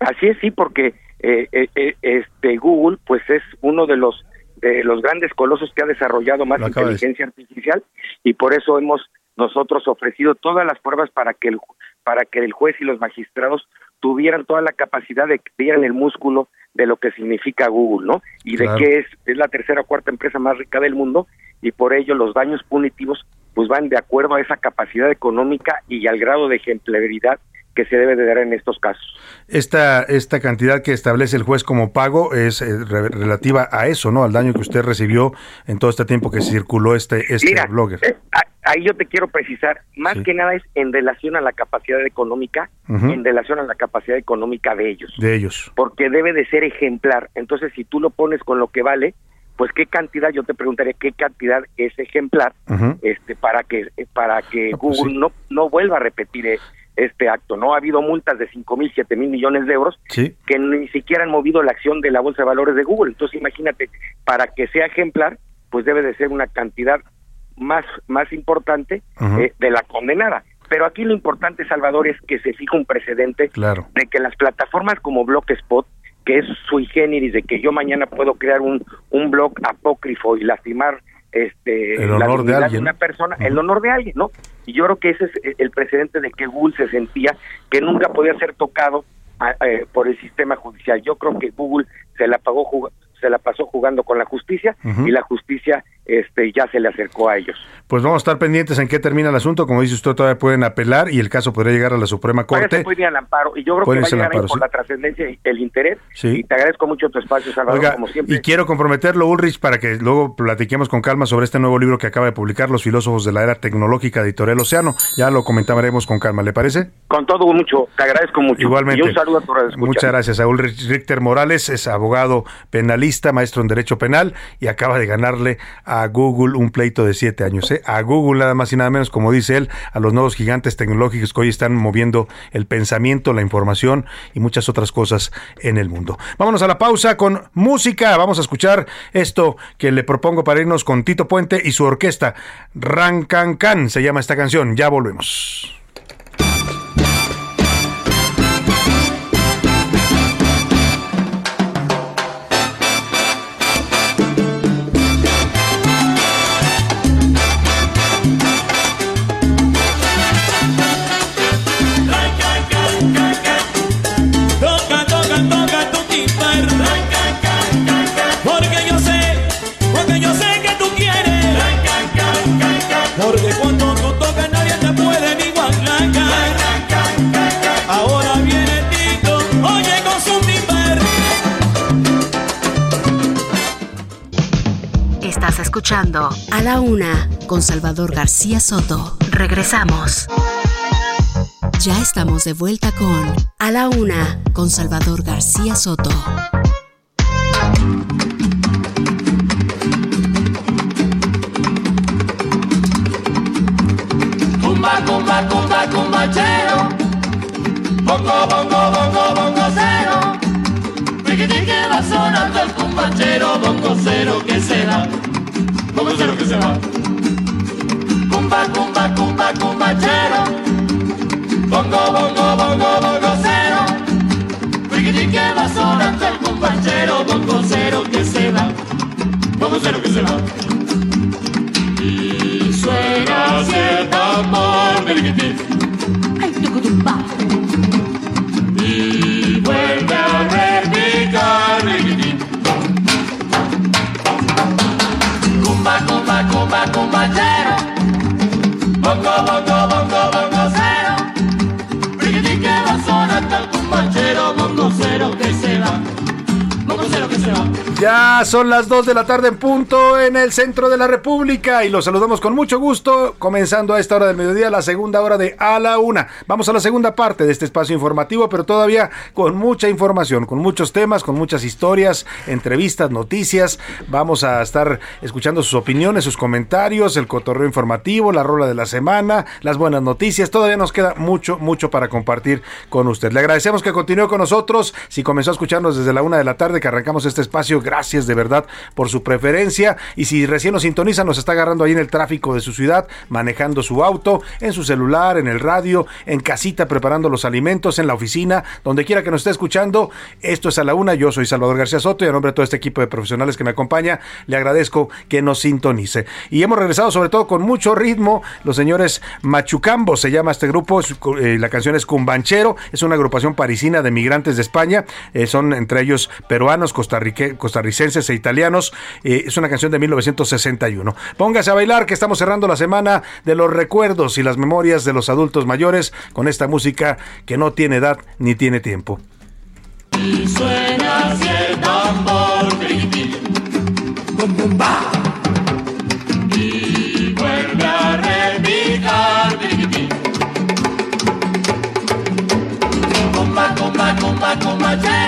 Así es, sí, porque eh, eh, eh, este Google, pues es uno de los de los grandes colosos que ha desarrollado más inteligencia artificial y por eso hemos nosotros ofrecido todas las pruebas para que el para que el juez y los magistrados tuvieran toda la capacidad de que vieran el músculo de lo que significa Google, ¿no? Y de que es, es la tercera o cuarta empresa más rica del mundo y por ello los daños punitivos pues van de acuerdo a esa capacidad económica y al grado de ejemplaridad que se debe de dar en estos casos. Esta, esta cantidad que establece el juez como pago es eh, relativa a eso, ¿no? Al daño que usted recibió en todo este tiempo que circuló este, este blogger. Eh, ahí yo te quiero precisar, más que nada es en relación a la capacidad económica, en relación a la capacidad económica de ellos, De ellos. porque debe de ser ejemplar. Entonces, si tú lo pones con lo que vale, pues qué cantidad, yo te preguntaría qué cantidad es ejemplar, este, para que para que No, pues Google sí. no no vuelva a repetir eh, este acto. No ha habido multas de cinco mil, siete mil millones de euros Sí. que ni siquiera han movido la acción de la bolsa de valores de Google. Entonces, imagínate, para que sea ejemplar, pues debe de ser una cantidad más más importante eh, de la condenada. Pero aquí lo importante, Salvador, es que se fija un precedente Claro. de que las plataformas como Blogspot, que es sui generis, de que yo mañana puedo crear un, un blog apócrifo y lastimar este El la honor de dignidad alguien. una persona, el honor de alguien, ¿no? Y yo creo que ese es el precedente de que Google se sentía que nunca podía ser tocado a- eh, por el sistema judicial. Yo creo que Google se la pagó se la pasó jugando con la justicia y la justicia este ya se le acercó a ellos. Pues vamos a estar pendientes en qué termina el asunto. Como dice usted, todavía pueden apelar y el caso podría llegar a la Suprema Corte. muy bien al amparo y yo creo Puede que va a llegar ahí por sí. la trascendencia y el interés Sí. y te agradezco mucho tu espacio Salvador Oiga, como siempre. y quiero comprometerlo, Ulrich, para que luego platiquemos con calma sobre este nuevo libro que acaba de publicar Los filósofos de la era tecnológica Editorial Océano. Ya lo comentaremos con calma, ¿le parece? Con todo mucho, te agradezco mucho. Igualmente. Y un saludo a tu. Muchas gracias a Ulrich Richter Morales, es abogado penalista, maestro en Derecho Penal y acaba de ganarle a Google un pleito de siete años. ¿eh? A Google nada más y nada menos, como dice él, a los nuevos gigantes tecnológicos que hoy están moviendo el pensamiento, la información y muchas otras cosas en el mundo. Vámonos a la pausa con música. Vamos a escuchar esto que le propongo para irnos con Tito Puente y su orquesta. Rancancan se llama esta canción. Ya volvemos. Estás escuchando A la Una con Salvador García Soto. Regresamos. Ya estamos de vuelta con A la Una con Salvador García Soto. Cumba, cumba, cumba, cumbachero. Bongo, bongo, bongo, bongo cero. Piquiti que va sonando el cumbachero. Bongo cero que se da. Bongo cero que se va. Cumba, cumba, cumba, cumbachero. Bongo, bongo, bongo, bongo cero. Piquiti que va sonando el cumbachero. Bongo cero que se va. Bongo cero que se va. Y suena así el tambor meliquitín. Y vuelve a Cumba, cumba, cumba, cumbachero. Bongo, bongo, bongo, bongo cero. Meliquitín que va sonando el cumbachero. Bongo cero que se va. Bongo cero que se va. Ya son las 2 de la tarde en punto en el centro de la República y los saludamos con mucho gusto, comenzando a esta hora del mediodía, la segunda hora de A la Una. Vamos a la segunda parte de este espacio informativo, pero todavía con mucha información, con muchos temas, con muchas historias, entrevistas, noticias. Vamos a estar escuchando sus opiniones, sus comentarios, el cotorreo informativo, la rola de la semana, las buenas noticias. Todavía nos queda mucho, mucho para compartir con usted. Le agradecemos que continúe con nosotros. Si comenzó a escucharnos desde la una de la tarde que arrancamos este espacio, gracias de verdad por su preferencia. Y si recién nos sintoniza, nos está agarrando ahí en el tráfico de su ciudad, manejando su auto, en su celular, en el radio, en casita, preparando los alimentos, en la oficina, donde quiera que nos esté escuchando. Esto es a la una. Yo soy Salvador García Soto y a nombre de todo este equipo de profesionales que me acompaña, le agradezco que nos sintonice. Y hemos regresado sobre todo con mucho ritmo. Los señores Machucambo se llama este grupo. eh, la canción es Cumbanchero. Es una agrupación parisina de migrantes de España. Eh, son entre ellos peruanos, costarrique- costarricenses e italianos. Eh, es una canción de 1961. Póngase a bailar que estamos cerrando la semana de los recuerdos y las memorias de los adultos mayores con esta música que no tiene edad ni tiene tiempo. Y suena así el tambor. Y vuelve a yeah.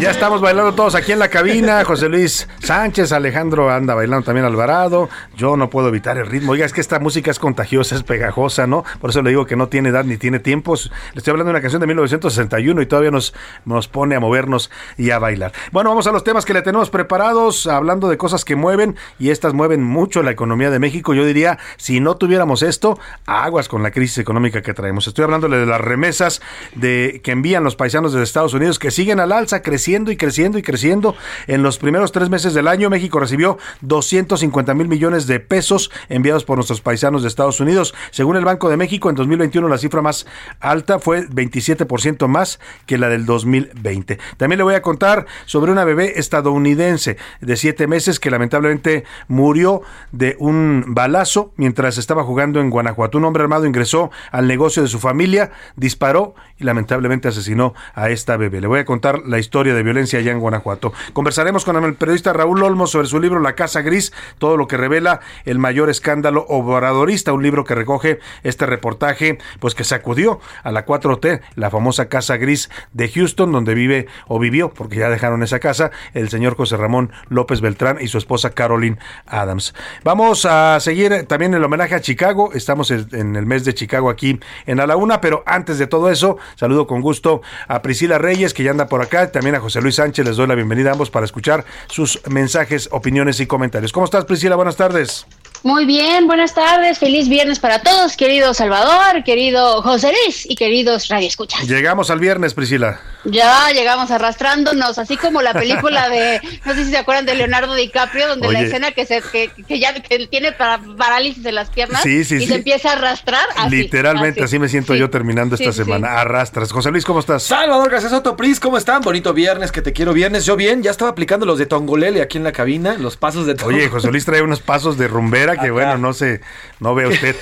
Ya estamos bailando todos aquí en la cabina. José Luis Sánchez, Alejandro anda bailando también Alvarado. Yo no puedo evitar el ritmo. Oiga, es que esta música es contagiosa, es pegajosa, ¿no? Por eso le digo que no tiene edad ni tiene tiempos. Le estoy hablando de una canción de 1961 y todavía nos, nos pone a movernos y a bailar. Bueno, vamos a los temas que le tenemos preparados, hablando de cosas que mueven y estas mueven mucho la economía de México. Yo diría, si no tuviéramos esto, aguas con la crisis económica que traemos. Estoy hablándole de las remesas de que envían los paisanos de Estados Unidos que siguen al alza, creciendo y creciendo y creciendo. En los primeros tres meses del año, México recibió 250 mil millones de pesos enviados por nuestros paisanos de Estados Unidos. Según el Banco de México, en 2021 la cifra más alta fue 27% más que la del 2020. También le voy a contar sobre una bebé estadounidense de siete meses que lamentablemente murió de un balazo mientras estaba jugando en Guanajuato. Un hombre armado ingresó al negocio de su familia, disparó y lamentablemente asesinó a esta bebé. Le voy a contar la historia de violencia allá en Guanajuato. Conversaremos con el periodista Raúl Olmos sobre su libro La Casa Gris, todo lo que revela el mayor escándalo obradorista, un libro que recoge este reportaje, pues que sacudió a la 4T, la famosa Casa Gris de Houston, donde vive o vivió, porque ya dejaron esa casa, el señor José Ramón López Beltrán y su esposa Caroline Adams. Vamos a seguir también el homenaje a Chicago, estamos en el mes de Chicago aquí en A la Una, pero antes de todo eso, saludo con gusto a Priscila Reyes, que ya anda por acá, también a José Luis Sánchez, les doy la bienvenida a ambos para escuchar sus mensajes, opiniones y comentarios. ¿Cómo estás, Priscila? Buenas tardes. Muy bien, buenas tardes, feliz viernes para todos, querido Salvador, querido José Luis y queridos Radio Escuchas. Llegamos al viernes, Priscila. Ya llegamos arrastrándonos, así como la película de, no sé si se acuerdan de Leonardo DiCaprio, donde la escena que se que, que ya que tiene para, parálisis en las piernas sí, sí, y sí. se empieza a arrastrar. Así, Literalmente, así, me siento yo terminando esta semana. Arrastras. José Luis, ¿cómo estás? Salvador García Soto Pris, ¿cómo están? Bonito viernes, que te quiero viernes. Yo bien, ya estaba aplicando los de Tongolele aquí en la cabina, los pasos de Tongolele. Oye, José Luis trae unos pasos de rumbera que, Acá. bueno, no sé, no ve usted.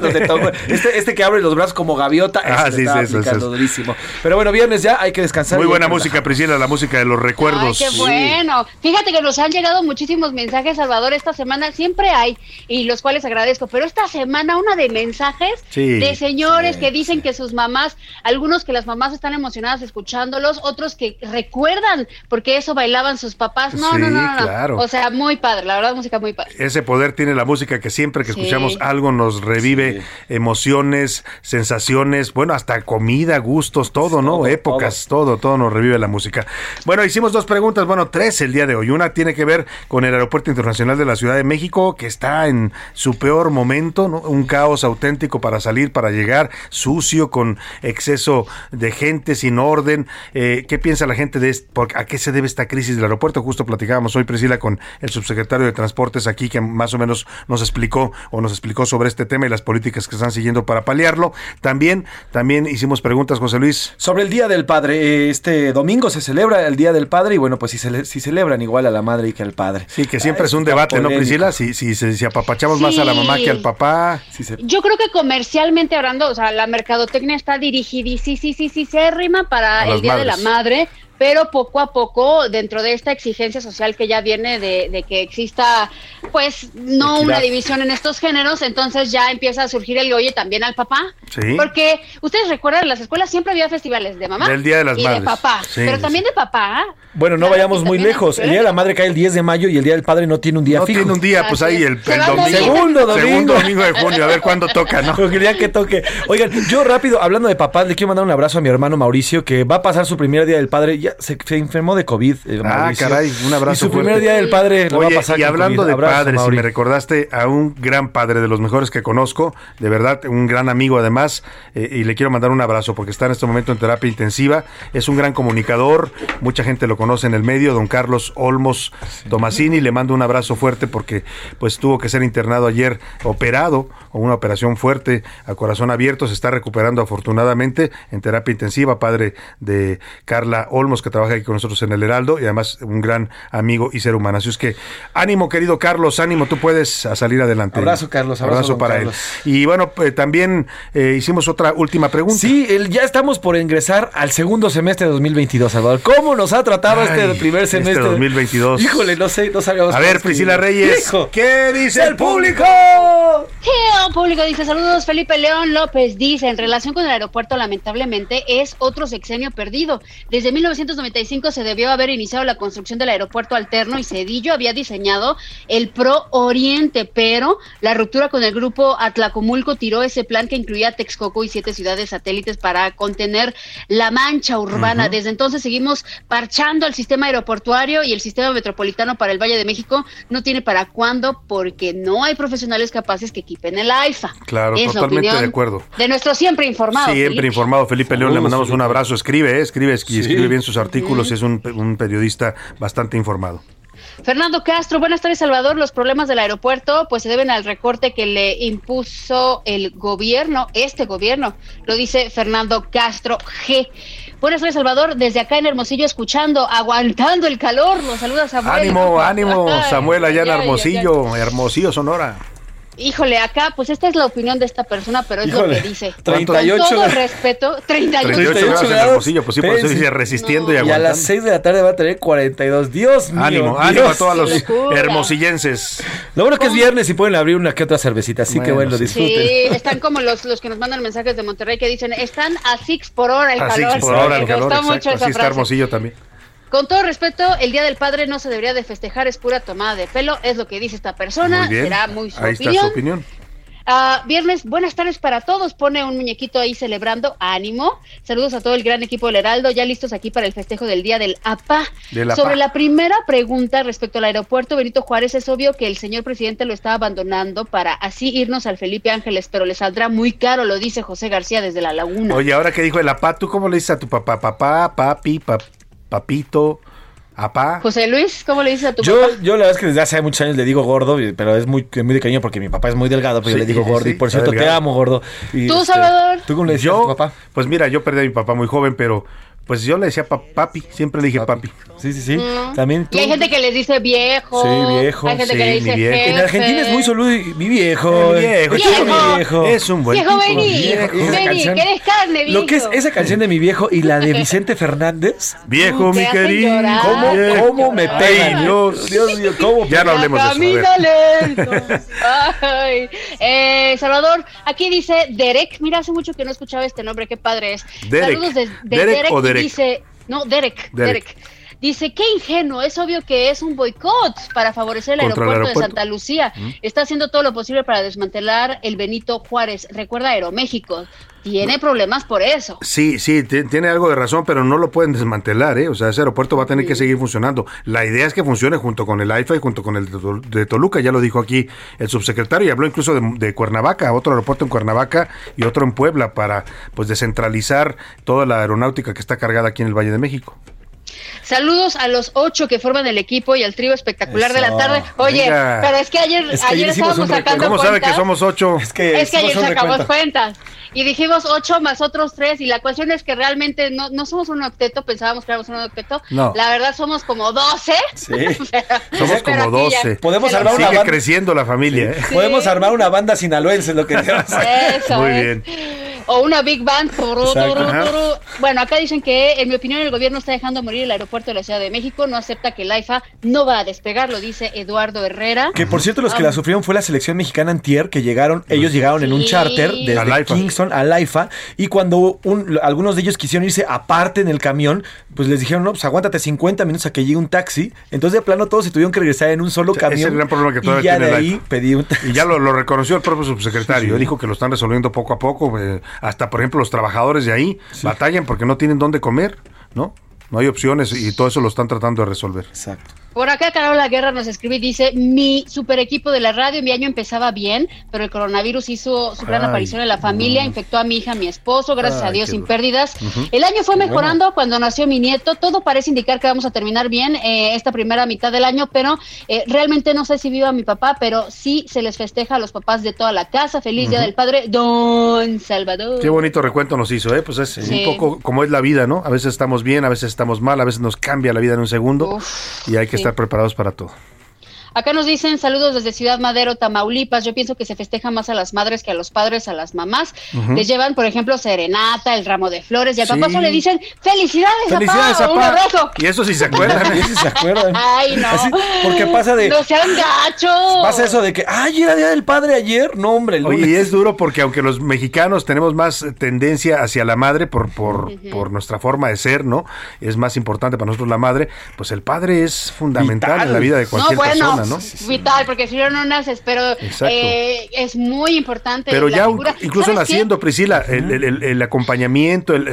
este, este que abre los brazos como gaviota, ah, sí, sí, eso, eso. durísimo. Pero bueno, viernes ya, hay que descansar. Muy buena música, Priscila, la música de los recuerdos. Ay, qué bueno. Fíjate que nos han llegado muchísimos mensajes, Salvador, esta semana. Siempre hay, y los cuales agradezco. Pero esta semana, una de mensajes sí, de señores sí, que dicen que sus mamás, algunos que las mamás están emocionadas escuchándolos, otros que recuerdan porque eso bailaban sus papás. No, Sí, no, no, no, no. claro. O sea, muy padre, la verdad, música muy padre. Ese poder tiene la música que siempre que Sí. escuchamos algo nos revive emociones, sensaciones, bueno, hasta comida, gustos, todo, ¿no? Épocas, todo. todo, nos revive la música. Bueno, hicimos dos preguntas, bueno, tres el día de hoy. Una tiene que ver con el Aeropuerto Internacional de la Ciudad de México, que está en su peor momento, ¿no? Un caos auténtico para salir, para llegar, sucio, con exceso de gente, sin orden. Eh, ¿Qué piensa la gente de esto? ¿A qué se debe esta crisis del aeropuerto? Justo platicábamos hoy, Priscila, con el subsecretario de Transportes aquí, que más o menos nos explicó o nos explicó sobre este tema y las políticas que están siguiendo para paliarlo. También, también hicimos preguntas, José Luis. Sobre el Día del Padre, eh, este domingo se celebra el Día del Padre y bueno, pues si, cele- si celebran igual a la madre y que al padre. Sí, que siempre Ah, es un debate, ¿no. Priscila? Si, si, si, si apapachamos más a la mamá que al papá. Si se... Yo creo que comercialmente hablando, o sea, la mercadotecnia está dirigida, sí, sí, sí, sí, se rima para A el Día de la. Madre, pero poco a poco, dentro de esta exigencia social que ya viene de, de que exista, pues, no Equidad. una división en estos géneros, entonces ya empieza a surgir el oye también al papá. Sí. Porque ustedes recuerdan, en las escuelas siempre había festivales de mamá Del Día de las y Madres. de papá, Sí, pero sí, también de papá. Bueno, no vayamos muy lejos. El Día de la Madre cae el 10 de mayo y el Día del Padre no tiene un día No fijo. tiene un día, pues ahí el, domingo. Segundo domingo. Segundo domingo de junio, a ver cuándo toca, ¿no? Día que toque. Oigan, yo rápido, hablando de papás, le quiero mandar un abrazo a mi hermano Mauricio, que va a pasar su primer día del padre. Ya se, se enfermó de COVID. eh, Ah, caray, un abrazo. Y su fuerte. primer día del padre lo va Oye, a pasar y hablando de Abrazo, padres, si Mauri. me recordaste a un gran padre de los mejores que conozco, de verdad, un gran amigo además, eh, y le quiero mandar un abrazo porque está en este momento en terapia intensiva. Es un gran comunicador, mucha gente lo conoce en el medio, don Carlos Olmos Tomasini. Le mando un abrazo fuerte porque pues tuvo que ser internado ayer, operado, o una operación fuerte a corazón abierto. Se está recuperando afortunadamente en terapia intensiva, padre de Carla Olmos, que trabaja aquí con nosotros en el Heraldo, y además un gran amigo y ser humano. Así es que ánimo, querido Carlos, ánimo, tú puedes a salir adelante. Abrazo, Carlos, abrazo, don para Carlos. él. Y bueno, pues, también eh, hicimos otra última pregunta. Sí, el- ya estamos por ingresar al segundo semestre de 2022, Salvador. ¿Cómo nos ha tratado Ay, este primer este semestre? 2022. Híjole, no sé, no sabemos. A ver. Priscila Reyes, Hijo. ¿qué dice ¡El público! Geo Público dice, saludos Felipe León López, dice, en relación con el aeropuerto lamentablemente es otro sexenio perdido. Desde 1995 se debió haber iniciado la construcción del aeropuerto alterno y Cedillo había diseñado el Pro Oriente, pero la ruptura con el grupo Atlacomulco tiró ese plan que incluía Texcoco y siete ciudades satélites para contener la mancha urbana. Desde entonces seguimos parchando el sistema aeroportuario y el sistema metropolitano para el Valle de México no tiene para cuándo porque no hay profesionales capaces que equipen el AIFA. Claro, Es totalmente de acuerdo. De nuestro siempre informado. Siempre Felipe. informado, Felipe León, le mandamos un abrazo. Escribe, eh, escribe, y Sí. escribe bien sus artículos, es un, un periodista bastante informado. Fernando Castro, buenas tardes, Salvador. Los problemas del aeropuerto pues se deben al recorte que le impuso el gobierno, este gobierno, lo dice Fernando Castro G. Buenas tardes, Salvador. Desde acá en Hermosillo, escuchando, aguantando el calor. Los saluda Samuel. Ánimo, ánimo, Samuel, allá en Hermosillo, Hermosillo, Sonora. Híjole, acá, pues esta es la opinión de esta persona, pero es Híjole, lo que dice. 38 Con todo respeto, 38, 38 grados en grados. Hermosillo, pues sí, por eso dice resistiendo y Y a aguantando. las 6 de la tarde va a tener 42. Dios mío. Ánimo, Dios. ánimo a todos los Locura. hermosillenses. Lo bueno que es viernes y pueden abrir una que otra cervecita, así que Bueno, bueno, sí. disfruten. Sí, están como los, los que nos mandan mensajes de Monterrey que dicen, están a six por hora el Así calor. por ahora el Me calor, exacto. mucho esa Así está frase. Hermosillo también. Con todo respeto, el Día del Padre no se debería de festejar, es pura tomada de pelo, es lo que dice esta persona, Muy bien. será muy su Ahí está opinión. su opinión. Ah, viernes, buenas tardes para todos. Pone un muñequito ahí celebrando. Ánimo. Saludos a todo el gran equipo del Heraldo, ya listos aquí para el festejo del Día del APA. APA. Sobre la primera pregunta respecto al aeropuerto Benito Juárez, es obvio que el señor presidente lo está abandonando para así irnos al Felipe Ángeles, pero le saldrá muy caro, lo dice José García desde La Laguna. Oye, ahora que dijo el apá, ¿tú cómo le dices a tu papá? Papá, papi, pap- papito, apá. José Luis, ¿cómo le dices a tu Yo, papá? yo la verdad es que desde hace muchos años le digo gordo, pero es muy, muy de cariño porque mi papá es muy delgado, pero yo le digo gordo. sí, y por cierto, te amo, gordo. Y, ¿Tú, este, Salvador? ¿Tú cómo le decías a Yo, tu papá? pues mira, yo perdí a mi papá muy joven, pero pues yo le decía pa- papi, siempre le dije papi. Sí, sí, sí. Mm. También tú. Y hay gente que les dice viejo. Sí, viejo. Hay gente sí, que le dice viejo. jefe. En Argentina es muy solo mi viejo. Mi viejo, es viejo. mi viejo. Es un buen Viejo, tipo. vení, Viejo. Vení, canción- que eres carne, viejo. Lo que es esa canción de mi viejo y la de Vicente Fernández. Viejo, mi querido. ¿Cómo, Viejo. cómo me pegan? Dios. Dios mío, ¿cómo Ya no hablemos de eso. lento. Ay. Eh, Salvador, aquí dice Derek. Mira, hace mucho que no escuchaba este nombre, qué padre es. Derek. Saludos de, de ¿Derek Derek, o y Derek? dice, no, Derek, Derek. Derek. Dice, qué ingenuo, es obvio que es un boicot para favorecer el aeropuerto, de Santa Lucía. Está haciendo todo lo posible para desmantelar el Benito Juárez. Recuerda Aeroméxico, tiene problemas por eso. Sí, sí, ti- tiene algo de razón, pero no lo pueden desmantelar, ¿eh? O sea, ese aeropuerto va a tener que seguir funcionando. La idea es que funcione junto con el AIFA y junto con el de Toluca, ya lo dijo aquí el subsecretario, y habló incluso de, de Cuernavaca, otro aeropuerto en Cuernavaca y otro en Puebla, para pues descentralizar toda la aeronáutica que está cargada aquí en el Valle de México. Saludos a los ocho que forman el equipo y al trío espectacular de la tarde. Oye, Venga. pero es que ayer, Es que ayer estábamos sacando ¿Cómo sabe que cuentas. somos ocho? Es que, Es que ayer sacamos cuentas y dijimos ocho más otros tres y la cuestión es que realmente no, no somos un octeto, pensábamos que éramos un octeto. No. La verdad somos como doce. Sí. Somos como 12. Podemos armar una banda. creciendo la familia, ¿eh? Podemos armar una banda sinaloense, lo que decíamos. Eso Muy es. bien. O una Big Band. Turu, Exacto. turu, Ajá. turu. Bueno, acá dicen que, en mi opinión, el gobierno está dejando morir el aeropuerto de la Ciudad de México. No acepta que el AIFA no va a despegar, lo dice Eduardo Herrera. Que por cierto, los que Ah. la sufrieron fue la selección mexicana antier, que llegaron, ellos llegaron en un charter desde Al. Kingston al AIFA, y cuando un- algunos de ellos quisieron irse aparte en el camión, pues les dijeron, no, pues aguántate 50 minutos a que llegue un taxi. Entonces de plano todos se tuvieron que regresar en un solo Ese camión. es el gran problema que y todavía ya tiene de ahí pedí un taxi. Y ya lo, lo reconoció el propio subsecretario. Dijo que lo están resolviendo poco a poco. eh, hasta, por ejemplo, los trabajadores de ahí batallan porque no tienen dónde comer, ¿no? No hay opciones y todo eso lo están tratando de resolver. Exacto. Por acá Carola Guerra nos escribe y dice, mi super equipo de la radio, mi año empezaba bien, pero el coronavirus hizo su gran Ay, aparición en la familia, infectó a mi hija, a mi esposo, gracias Ay, a Dios sin duro. pérdidas. El año fue mejorando cuando nació mi nieto, todo parece indicar que vamos a terminar bien eh, esta primera mitad del año, pero eh, realmente no sé si viva mi papá, pero sí se les festeja a los papás de toda la casa. Feliz Día del Padre, Don Salvador. Qué bonito recuento nos hizo, ¿eh? Pues es Sí. un poco como es la vida, ¿no? A veces estamos bien, a veces estamos mal, a veces nos cambia la vida en un segundo Uf, y hay que estar preparados para todo. Acá nos dicen saludos desde Ciudad Madero, Tamaulipas. Yo pienso que se festeja más a las madres que a los padres, a las mamás. Ujú. Les llevan, por ejemplo, serenata, el ramo de flores y al Sí. papá solo le dicen felicidades, Felicidades, papá, un abrazo. Y eso sí se acuerdan. ¿eh? Sí se acuerdan. Ay, no. Así, porque pasa de. No sean gachos. Pasa eso de que, ay, era día del padre ayer. No, hombre, Oye, y es duro porque aunque los mexicanos tenemos más tendencia hacia la madre por, por, por nuestra forma de ser, ¿no? Es más importante para nosotros la madre, pues el padre es fundamental Vital. en la vida de No, cualquier bueno, persona, ¿no? vital, porque si no, no naces, pero eh, es muy importante. Pero la ya figura. incluso naciendo, Priscila, el, el- el- el acompañamiento, el,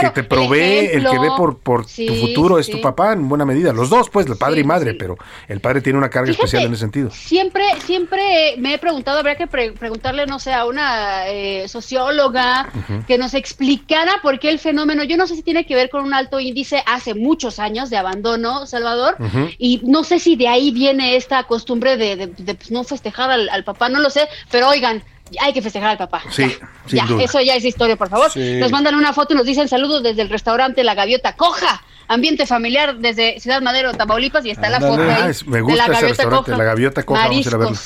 que te provee, el, que ve por, por tu futuro es sí. tu papá en buena medida. Los dos, pues, el padre Sí, y madre, sí. pero el padre tiene una carga Fíjate, especial en ese sentido. Siempre, siempre me he preguntado, habría que pre- preguntarle, no sé, a una eh, socióloga que nos explicara por qué el fenómeno, yo no sé si tiene que ver con un alto índice hace muchos años de abandono, Salvador, y no sé si de ahí viene esta costumbre de, de- de, pues, no festejar al, al papá, no lo sé, pero oigan, hay que festejar al papá. Sí, ya, sin ya, duda. eso ya es historia, por favor. Sí. Nos mandan una foto y nos dicen saludos desde el restaurante La Gaviota Coja. Ambiente familiar desde Ciudad Madero, Tamaulipas, y está la foto ahí Ah, es- me de gusta la ese Gaviota restaurante, Coja. la Gaviota Coja, vamos a ir a verlo.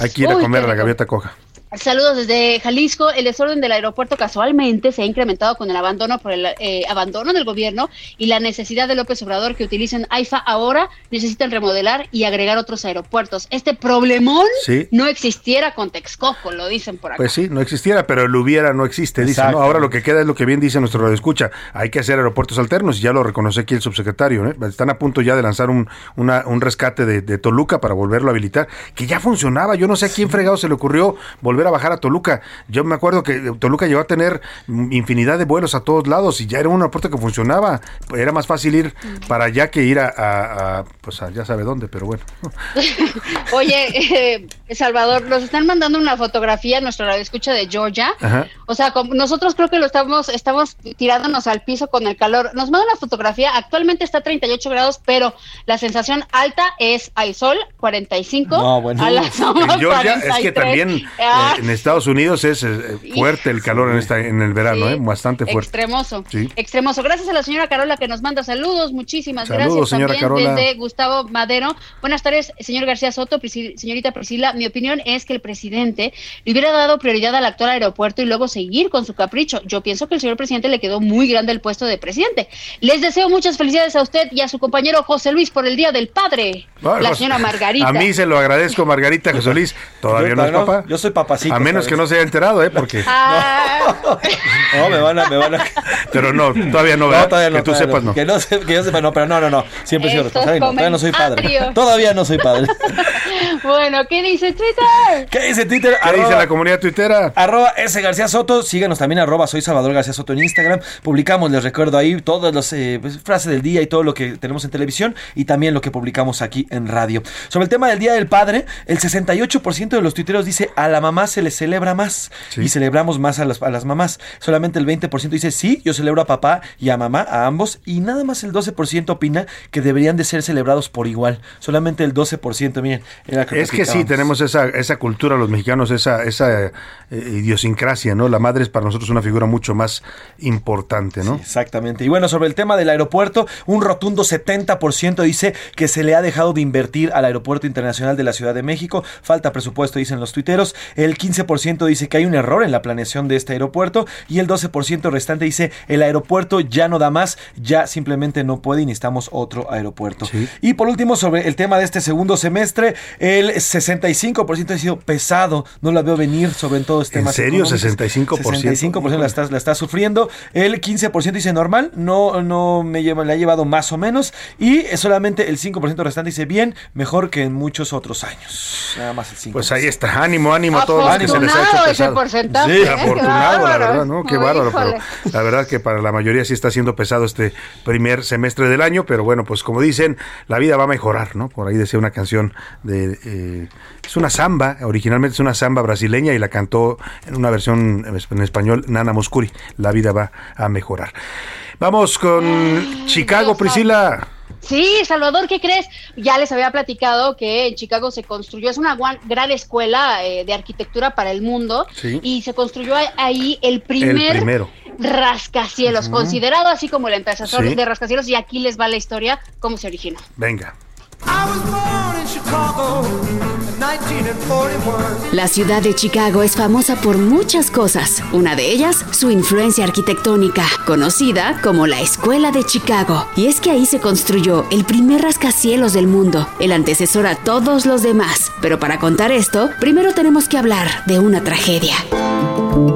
Hay que ir a comer a la gaviota coja. Saludos desde Jalisco. El desorden del aeropuerto casualmente se ha incrementado con el abandono por el eh, abandono del gobierno y la necesidad de López Obrador que utilicen AIFA ahora necesitan remodelar y agregar otros aeropuertos. Este problemón Sí. no existiera con Texcoco, lo dicen por acá. Pues sí, no existiera, pero el hubiera no existe, dice, Exacto. ¿no? Ahora lo que queda es lo que bien dice nuestro radio escucha, hay que hacer aeropuertos alternos, y ya lo reconoce aquí el subsecretario, ¿eh? Están a punto ya de lanzar un, una- un rescate de, de Toluca para volverlo a habilitar, que ya funcionaba, yo no sé a quién fregado se le ocurrió volver a bajar a Toluca, yo me acuerdo que Toluca llegó a tener infinidad de vuelos a todos lados, y ya era un aeropuerto que funcionaba, era más fácil ir para allá que ir a, a- a, pues a ya sabe dónde, pero bueno. Oye, eh, Salvador, nos están mandando una fotografía, nuestra radio escucha de Georgia. Ajá. O sea, nosotros creo que lo estamos, estamos tirándonos al piso con el calor. Nos manda una fotografía, actualmente está a 38 grados, pero la sensación alta es al sol, 45. No, bueno. A la En sombra, Georgia es que 43. también eh, Ah, en Estados Unidos es eh, fuerte el calor en esta en el verano, Sí. eh, bastante fuerte. Extremoso, Sí. extremoso. Gracias a la señora Carola que nos manda saludos, muchísimas Saludos, gracias. señora También Carola. desde Gustavo Madero. Buenas tardes, señor García Soto, señorita Priscila. Mi opinión es que el presidente le hubiera dado prioridad al actual aeropuerto y luego seguir con su capricho. Yo pienso que el señor presidente le quedó muy grande el puesto de presidente. Les deseo muchas felicidades a usted y a su compañero José Luis por el Día del Padre. La señora Margarita. A mí se lo agradezco, Margarita José Luis. Todavía Yo no es papá. yo soy papacito, A menos que no se haya enterado, ¿eh? Porque. Ah, No, me van a, me van a. Pero no, todavía no, No, ¿verdad? todavía no. que tú todavía sepas, no. Que, no se- que yo sepa, no, pero no, no, no. Siempre he sido Estos responsable. No, todavía no soy padre. Todavía no soy padre. bueno, ¿qué dice Twitter? ¿Qué dice Twitter? ¿Qué dice la comunidad tuitera? Arroba S García Soto, síganos también arroba soy Salvador García Soto en Instagram. Publicamos, les recuerdo ahí todas las eh, pues, frases del día y todo lo que tenemos en televisión y también lo que publicamos aquí en radio. Sobre el tema del Día del Padre, el 68% de los tuiteros dice a la mamá se le celebra más y celebramos más a las, a las mamás. Solamente el 20% dice sí, yo celebro a papá y a mamá, a ambos, y nada más el 12% opina que deberían de ser celebrados por igual. Solamente el 12%, miren. era Es que sí, tenemos esa, esa cultura, los mexicanos, esa, esa eh, idiosincrasia, ¿no? La madre es para nosotros una figura mucho más importante, ¿no? Exactamente. Y bueno, sobre el tema del aeropuerto, un rotundo 70% dice que se le ha dejado de invertir al Aeropuerto Internacional de la Ciudad de México. Falta presupuesto, dicen los tuiteros. El 15% dice que hay un error en la planeación de este aeropuerto. Y el 12% restante dice el aeropuerto ya no da más, ya simplemente no puede y necesitamos otro aeropuerto. Y por último, sobre el tema de este segundo semestre, el 65% ha sido pesado. No la veo venir sobre todo este ¿En tema. serio? 65%. 65% la está, la está sufriendo. El 15% dice normal, no, no me lleva, le ha llevado más o menos. Y solamente el 5% restante dice bien, mejor que en muchos otros años. Nada más el 5%. Pues ahí está, ánimo, ánimo a todos Afortunado ese porcentaje, Sí, ¿eh? Afortunado, la verdad, ¿no? Qué bárbaro, pero la verdad que para la mayoría sí está siendo pesado este primer semestre del año, pero bueno, pues como dicen, la vida va a mejorar, ¿no? Por ahí decía una canción de... eh, es una samba, originalmente es una samba brasileña y la cantó en una versión en español Nana Moscuri. La vida va a mejorar. Vamos con Chicago, Priscila. Sí, Salvador, ¿qué crees? Ya les había platicado que en Chicago se construyó, es una gran escuela eh, de arquitectura para el mundo Sí. y se construyó ahí- el primer El rascacielos, considerado así como el antecesor Sí. de rascacielos y aquí les va la historia, cómo se originó. Venga. La ciudad de Chicago es famosa por muchas cosas. Una de ellas, su influencia arquitectónica, conocida como la Escuela de Chicago. Y es que ahí se construyó el primer rascacielos del mundo, el antecesor a todos los demás. Pero para contar esto, primero tenemos que hablar de una tragedia.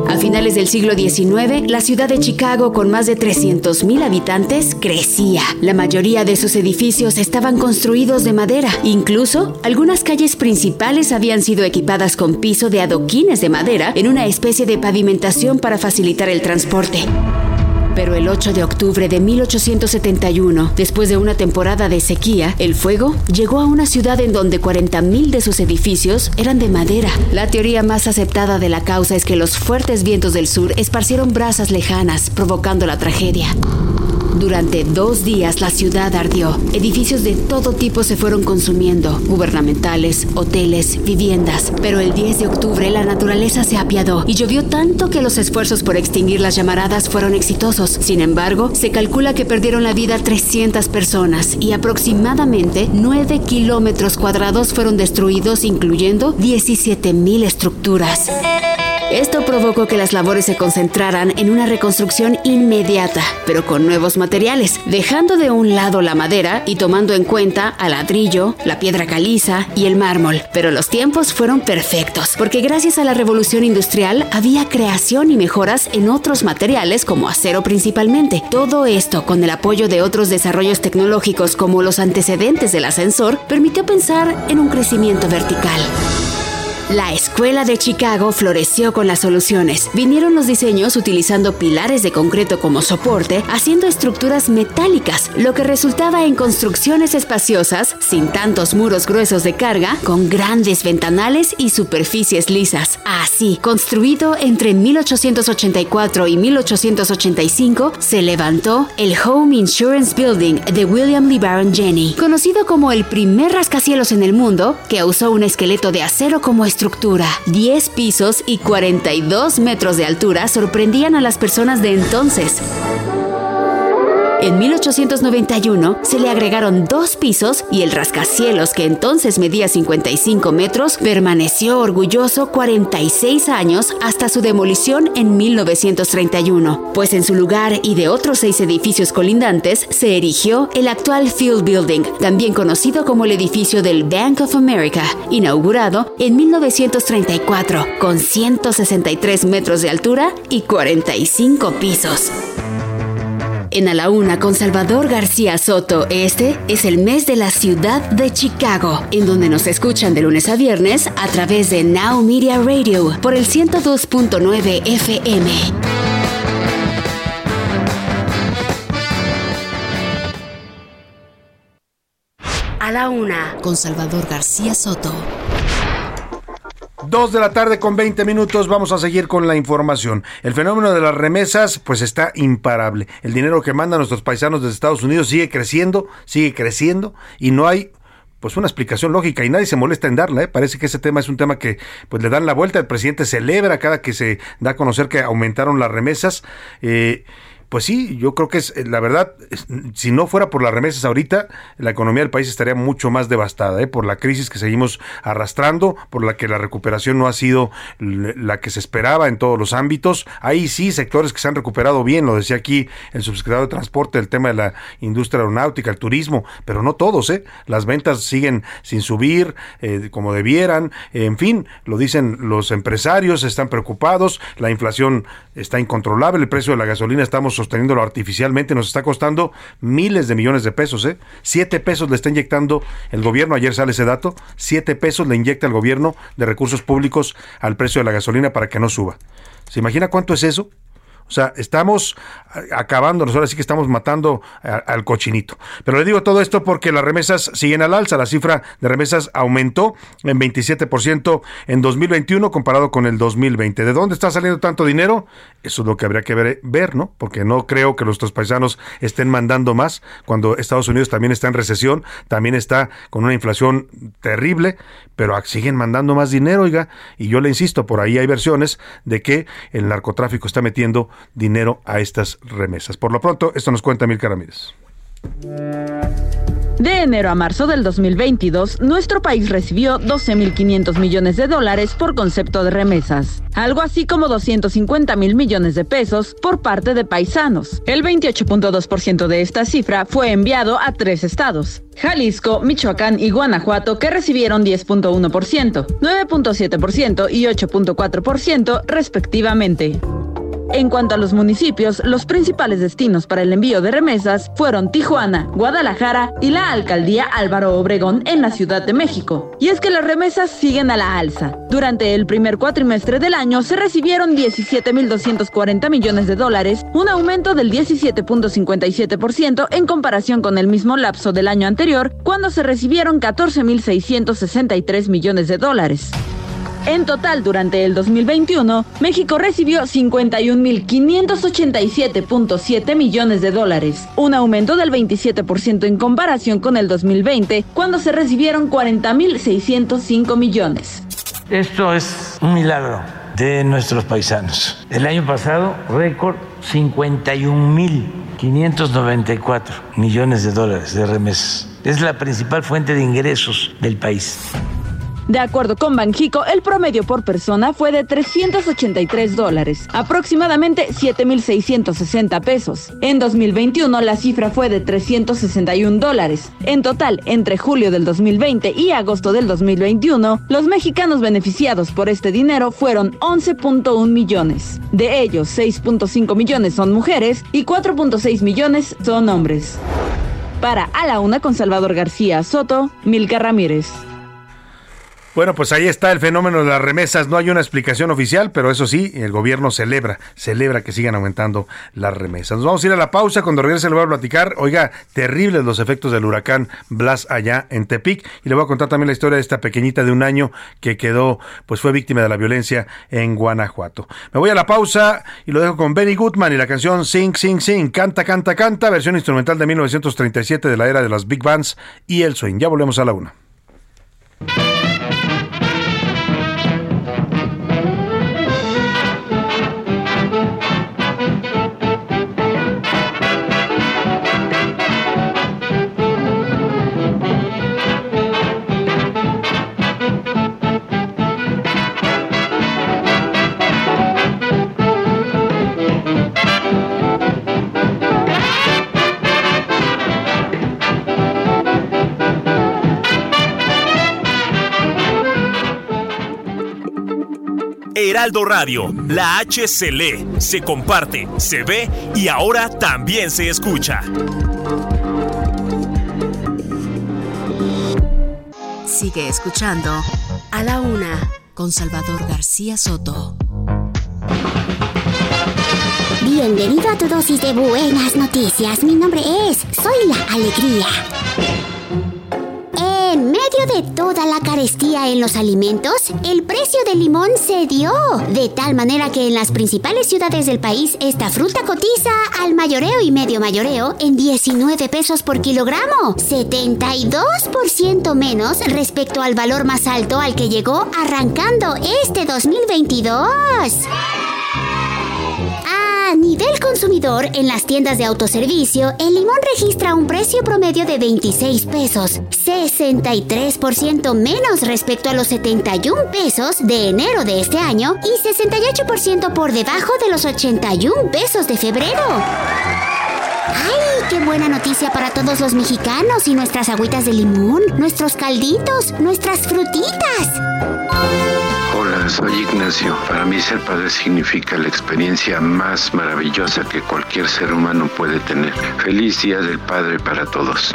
A finales del siglo XIX, la ciudad de Chicago, con más de 300.000 habitantes, crecía. La mayoría de sus edificios estaban construidos de madera. Incluso, algunas calles principales habían sido equipadas con piso de adoquines de madera en una especie de pavimentación para facilitar el transporte. Pero el 8 de octubre de 1871, después de una temporada de sequía, el fuego llegó a una ciudad en donde 40.000 de sus edificios eran de madera. La teoría más aceptada de la causa es que los fuertes vientos del sur esparcieron brasas lejanas, provocando la tragedia. Durante dos días la ciudad ardió. Edificios de todo tipo se fueron consumiendo, gubernamentales, hoteles, viviendas. Pero el 10 de octubre la naturaleza se apiadó y llovió tanto que los esfuerzos por extinguir las llamaradas fueron exitosos. Sin embargo, se calcula que perdieron la vida 300 personas y aproximadamente 9 kilómetros cuadrados fueron destruidos, incluyendo 17.000 estructuras. Esto provocó que las labores se concentraran en una reconstrucción inmediata, pero con nuevos materiales, dejando de un lado la madera y tomando en cuenta al ladrillo, la piedra caliza y el mármol. Pero los tiempos fueron perfectos, porque gracias a la revolución industrial había creación y mejoras en otros materiales como acero principalmente. Todo esto, con el apoyo de otros desarrollos tecnológicos como los antecedentes del ascensor, permitió pensar en un crecimiento vertical. La escuela de Chicago floreció con las soluciones. Vinieron los diseños utilizando pilares de concreto como soporte, haciendo estructuras metálicas, lo que resultaba en construcciones espaciosas, sin tantos muros gruesos de carga, con grandes ventanales y superficies lisas. Así, construido entre 1884 y 1885, se levantó el Home Insurance Building de William Lee Baron Jenney, conocido como el primer rascacielos en el mundo que usó un esqueleto de acero como estructura. 10 pisos y 42 metros de altura sorprendían a las personas de entonces. En 1891 se le agregaron dos pisos y el rascacielos, que entonces medía 55 metros, permaneció orgulloso 46 años hasta su demolición en 1931, pues en su lugar y de otros seis edificios colindantes se erigió el actual Field Building, también conocido como el edificio del Bank of America, inaugurado en 1934, con 163 metros de altura y 45 pisos. En A la Una con Salvador García Soto, este es el mes de la ciudad de Chicago, en donde nos escuchan de lunes a viernes a través de Now Media Radio por el 102.9 FM. A la Una con Salvador García Soto. Dos de la tarde con 20 minutos, vamos a seguir con la información. El fenómeno de las remesas, pues está imparable. El dinero que mandan nuestros paisanos de Estados Unidos sigue creciendo, sigue creciendo y no hay pues una explicación lógica y nadie se molesta en darla, ¿eh? parece que ese tema es un tema que pues le dan la vuelta, el presidente celebra cada que se da a conocer que aumentaron las remesas, eh, pues sí, yo creo que es eh, la verdad, si no fuera por las remesas ahorita, la economía del país estaría mucho más devastada, ¿eh? por la crisis que seguimos arrastrando, por la que la recuperación no ha sido la que se esperaba en todos los ámbitos. Hay sí sectores que se han recuperado bien, lo decía aquí el subsecretario de Transporte, el tema de la industria aeronáutica, el turismo, pero no todos, ¿eh? Las ventas siguen sin subir eh, como debieran, en fin, lo dicen los empresarios, están preocupados, la inflación está incontrolable, el precio de la gasolina estamos sosteniéndolo artificialmente, nos está costando miles de millones de pesos, ¿eh? Siete pesos le está inyectando el gobierno, ayer sale ese dato, siete pesos le inyecta el gobierno de recursos públicos al precio de la gasolina para que no suba. ¿Se imagina cuánto es eso? O sea, estamos acabándonos, ahora sí que estamos matando al cochinito. Pero le digo todo esto porque las remesas siguen al alza. La cifra de remesas aumentó en 27% en 2021 comparado con el 2020. ¿De dónde está saliendo tanto dinero? Eso es lo que habría que ver, ver, ¿no? Porque no creo que nuestros paisanos estén mandando más cuando Estados Unidos también está en recesión, también está con una inflación terrible, pero siguen mandando más dinero, oiga. Y yo le insisto, por ahí hay versiones de que el narcotráfico está metiendo dinero a estas remesas. Por lo pronto, esto nos cuenta Milka Ramírez. De enero a marzo del 2022, nuestro país recibió 12.500 millones de dólares por concepto de remesas, algo así como 250 mil millones de pesos por parte de paisanos. El 28.2% de esta cifra fue enviado a tres estados, Jalisco, Michoacán y Guanajuato, que recibieron 10.1%, 9.7% y 8.4% respectivamente. En cuanto a los municipios, los principales destinos para el envío de remesas fueron Tijuana, Guadalajara y la alcaldía Álvaro Obregón en la Ciudad de México. Y es que las remesas siguen a la alza. Durante el primer cuatrimestre del año se recibieron 17.240 millones de dólares, un aumento del 17.57% en comparación con el mismo lapso del año anterior, cuando se recibieron 14.663 millones de dólares. En total, durante el 2021, México recibió 51.587.7 millones de dólares, un aumento del 27% en comparación con el 2020, cuando se recibieron 40.605 millones. Esto es un milagro de nuestros paisanos. El año pasado, récord 51.594 millones de dólares de remesas. Es la principal fuente de ingresos del país. De acuerdo con Banjico, el promedio por persona fue de 383 dólares, aproximadamente 7.660 pesos. En 2021 la cifra fue de 361 dólares. En total, entre julio del 2020 y agosto del 2021, los mexicanos beneficiados por este dinero fueron 11.1 millones. De ellos, 6.5 millones son mujeres y 4.6 millones son hombres. Para A la Una con Salvador García Soto, Milka Ramírez. Bueno, pues ahí está el fenómeno de las remesas. No hay una explicación oficial, pero eso sí, el gobierno celebra, celebra que sigan aumentando las remesas. Nos vamos a ir a la pausa. Cuando regrese le voy a platicar. Oiga, terribles los efectos del huracán Blas allá en Tepic. Y le voy a contar también la historia de esta pequeñita de un año que quedó, pues fue víctima de la violencia en Guanajuato. Me voy a la pausa y lo dejo con Benny Goodman y la canción Sing, Sing, Sing. Canta, canta, canta. Versión instrumental de 1937 de la era de las Big Bands y el swing. Ya volvemos a la una. Heraldo Radio, la H se lee, se comparte, se ve y ahora también se escucha. Sigue escuchando A la Una con Salvador García Soto. Bienvenido a tu dosis de buenas noticias. Mi nombre es Soy la Alegría. De toda la carestía en los alimentos, el precio del limón se dio, de tal manera que en las principales ciudades del país esta fruta cotiza al mayoreo y medio mayoreo en 19 pesos por kilogramo, 72% menos respecto al valor más alto al que llegó arrancando este 2022. Nivel consumidor, en las tiendas de autoservicio, el limón registra un precio promedio de 26 pesos, 63% menos respecto a los 71 pesos de enero de este año y 68% por debajo de los 81 pesos de febrero. ¡Ay, qué buena noticia para todos los mexicanos y nuestras agüitas de limón, nuestros calditos, nuestras frutitas! Soy Ignacio. Para mí ser padre significa la experiencia más maravillosa que cualquier ser humano puede tener. Feliz Día del Padre para todos.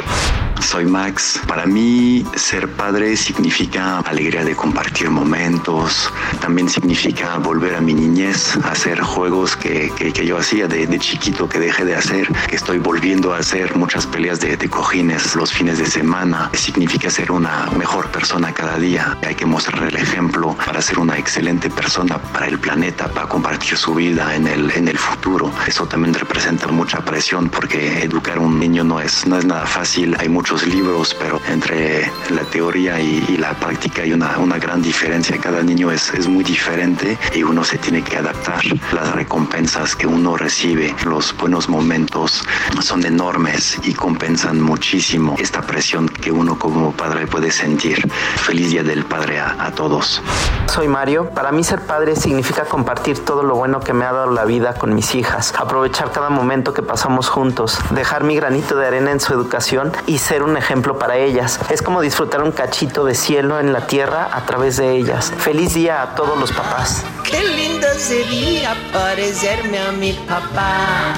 Soy Max. Para mí ser padre significa alegría de compartir momentos. También significa volver a mi niñez, hacer juegos que, que, que yo hacía de, de, chiquito que dejé de hacer, que estoy volviendo a hacer muchas peleas de, de cojines los fines de semana. Significa ser una mejor persona cada día. Hay que mostrar el ejemplo para ser una excelente persona para el planeta, para compartir su vida en el, en el futuro. Eso también representa mucha presión porque educar a un niño no es, no es nada fácil. Hay muchos muchos libros, pero entre la teoría y, y la práctica hay una, una, gran diferencia. Cada niño es, es muy diferente y uno se tiene que adaptar. Las recompensas que uno recibe, los buenos momentos son enormes y compensan muchísimo esta presión que uno como padre puede sentir. Feliz Día del Padre a, a todos. Soy Mario. Para mí ser padre significa compartir todo lo bueno que me ha dado la vida con mis hijas, aprovechar cada momento que pasamos juntos, dejar mi granito de arena en su educación y ser un ejemplo para ellas. Es como disfrutar un cachito de cielo en la tierra a través de ellas. Feliz día a todos los papás. Qué lindo sería parecerme a mi papá.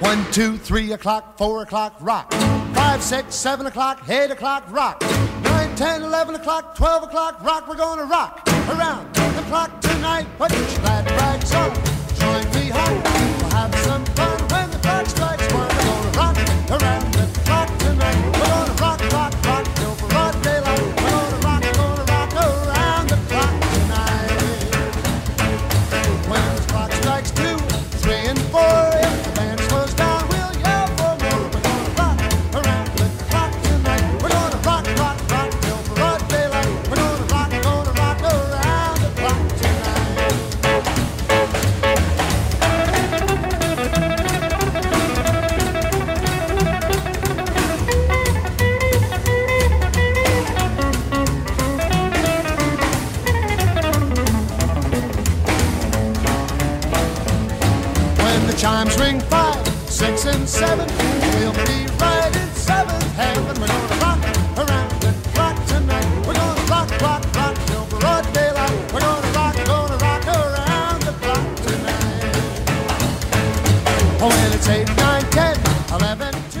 One, two, three o'clock, four o'clock, rock. Five, six, seven o'clock, eight o'clock, rock. Nine, ten, eleven o'clock, twelve o'clock, rock. We're gonna rock around the clock tonight. Put your glad rags on. Join me home. Chimes ring five, six, and seven, we'll be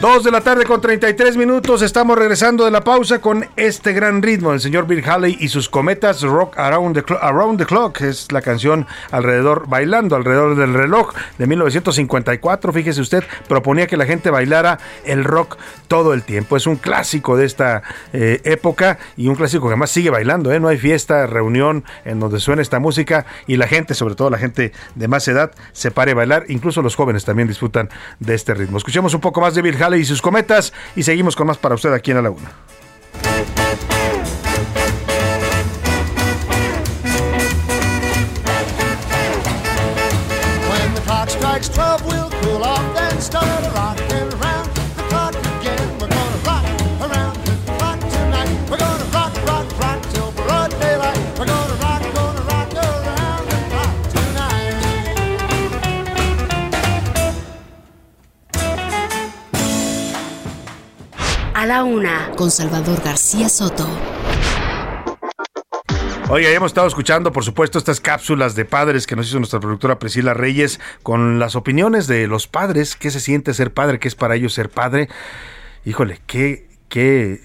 Dos de la tarde con 33 minutos. Estamos regresando de la pausa con este gran ritmo. El señor Bill Haley y sus cometas Rock Around the, Clock. Es la canción alrededor, bailando alrededor del reloj de 1954. Fíjese usted, proponía que la gente bailara el rock todo el tiempo. Es un clásico de esta eh, época y un clásico que además sigue bailando. ¿eh? No hay fiesta, reunión en donde suene esta música y la gente, sobre todo la gente de más edad, se pare a bailar. Incluso los jóvenes también disfrutan de este ritmo. Escuchemos un poco más de Bill Haley y sus cometas y seguimos con más para usted aquí en la Una. Una, con Salvador García Soto. Ya hemos estado escuchando, por supuesto, estas cápsulas de padres que nos hizo nuestra productora Priscila Reyes con las opiniones de los padres, qué se siente ser padre, qué es para ellos ser padre. Híjole, qué, qué,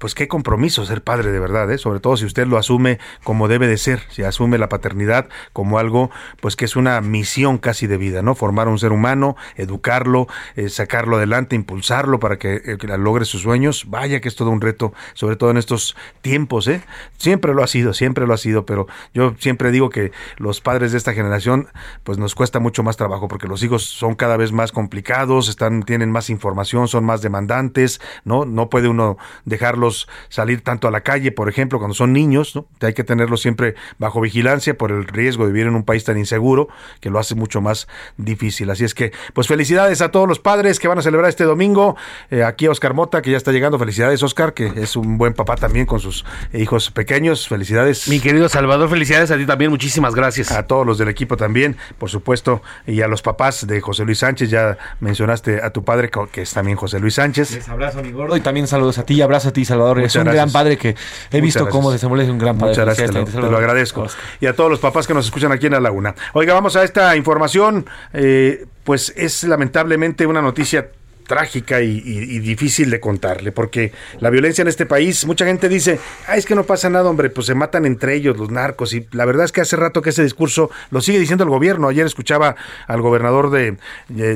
pues qué compromiso ser padre de verdad, ¿eh? sobre todo si usted lo asume como debe de ser, si asume la paternidad como algo, pues que es una misión casi de vida, ¿no? Formar un ser humano, educarlo, eh, sacarlo adelante, impulsarlo para que, eh, que logre sus sueños. Vaya que es todo un reto, sobre todo en estos tiempos, ¿eh? Siempre lo ha sido, siempre lo ha sido, pero yo siempre digo que los padres de esta generación, pues nos cuesta mucho más trabajo porque los hijos son cada vez más complicados, están, tienen más información, son más demandantes, ¿no? No puede uno dejarlos salir tanto a la calle, por ejemplo, cuando son niños, ¿no? Hay que tenerlos siempre bajo vigilancia por el riesgo de vivir en un país tan inseguro que lo hace mucho más difícil. Así es que, pues felicidades a todos los padres que van a celebrar este domingo. Eh, aquí Oscar Mota, que ya está llegando. Felicidades, Oscar, que es un buen papá también con sus hijos pequeños. Felicidades. Mi querido Salvador, felicidades a ti también, muchísimas gracias. A todos los del equipo también, por supuesto, y a los papás de José Luis Sánchez. Ya mencionaste a tu padre, que es también José Luis Sánchez. Les abrazo, mi gordo, y también saludos a ti abrazo a ti, Salvador. Es Muchas un gracias. gran padre que he Muchas visto gracias. cómo desenvuelve un gran padre. Muchas gracias, te lo, te lo agradezco. Y a todos los papás que nos escuchan aquí en La Laguna. Oiga, vamos a esta información. eh, pues es lamentablemente una noticia trágica y, difícil de contarle, porque la violencia en este país, mucha gente dice, ah, es que no pasa nada, hombre, pues se matan entre ellos los narcos, y la verdad es que hace rato que ese discurso lo sigue diciendo el gobierno. Ayer escuchaba al gobernador de,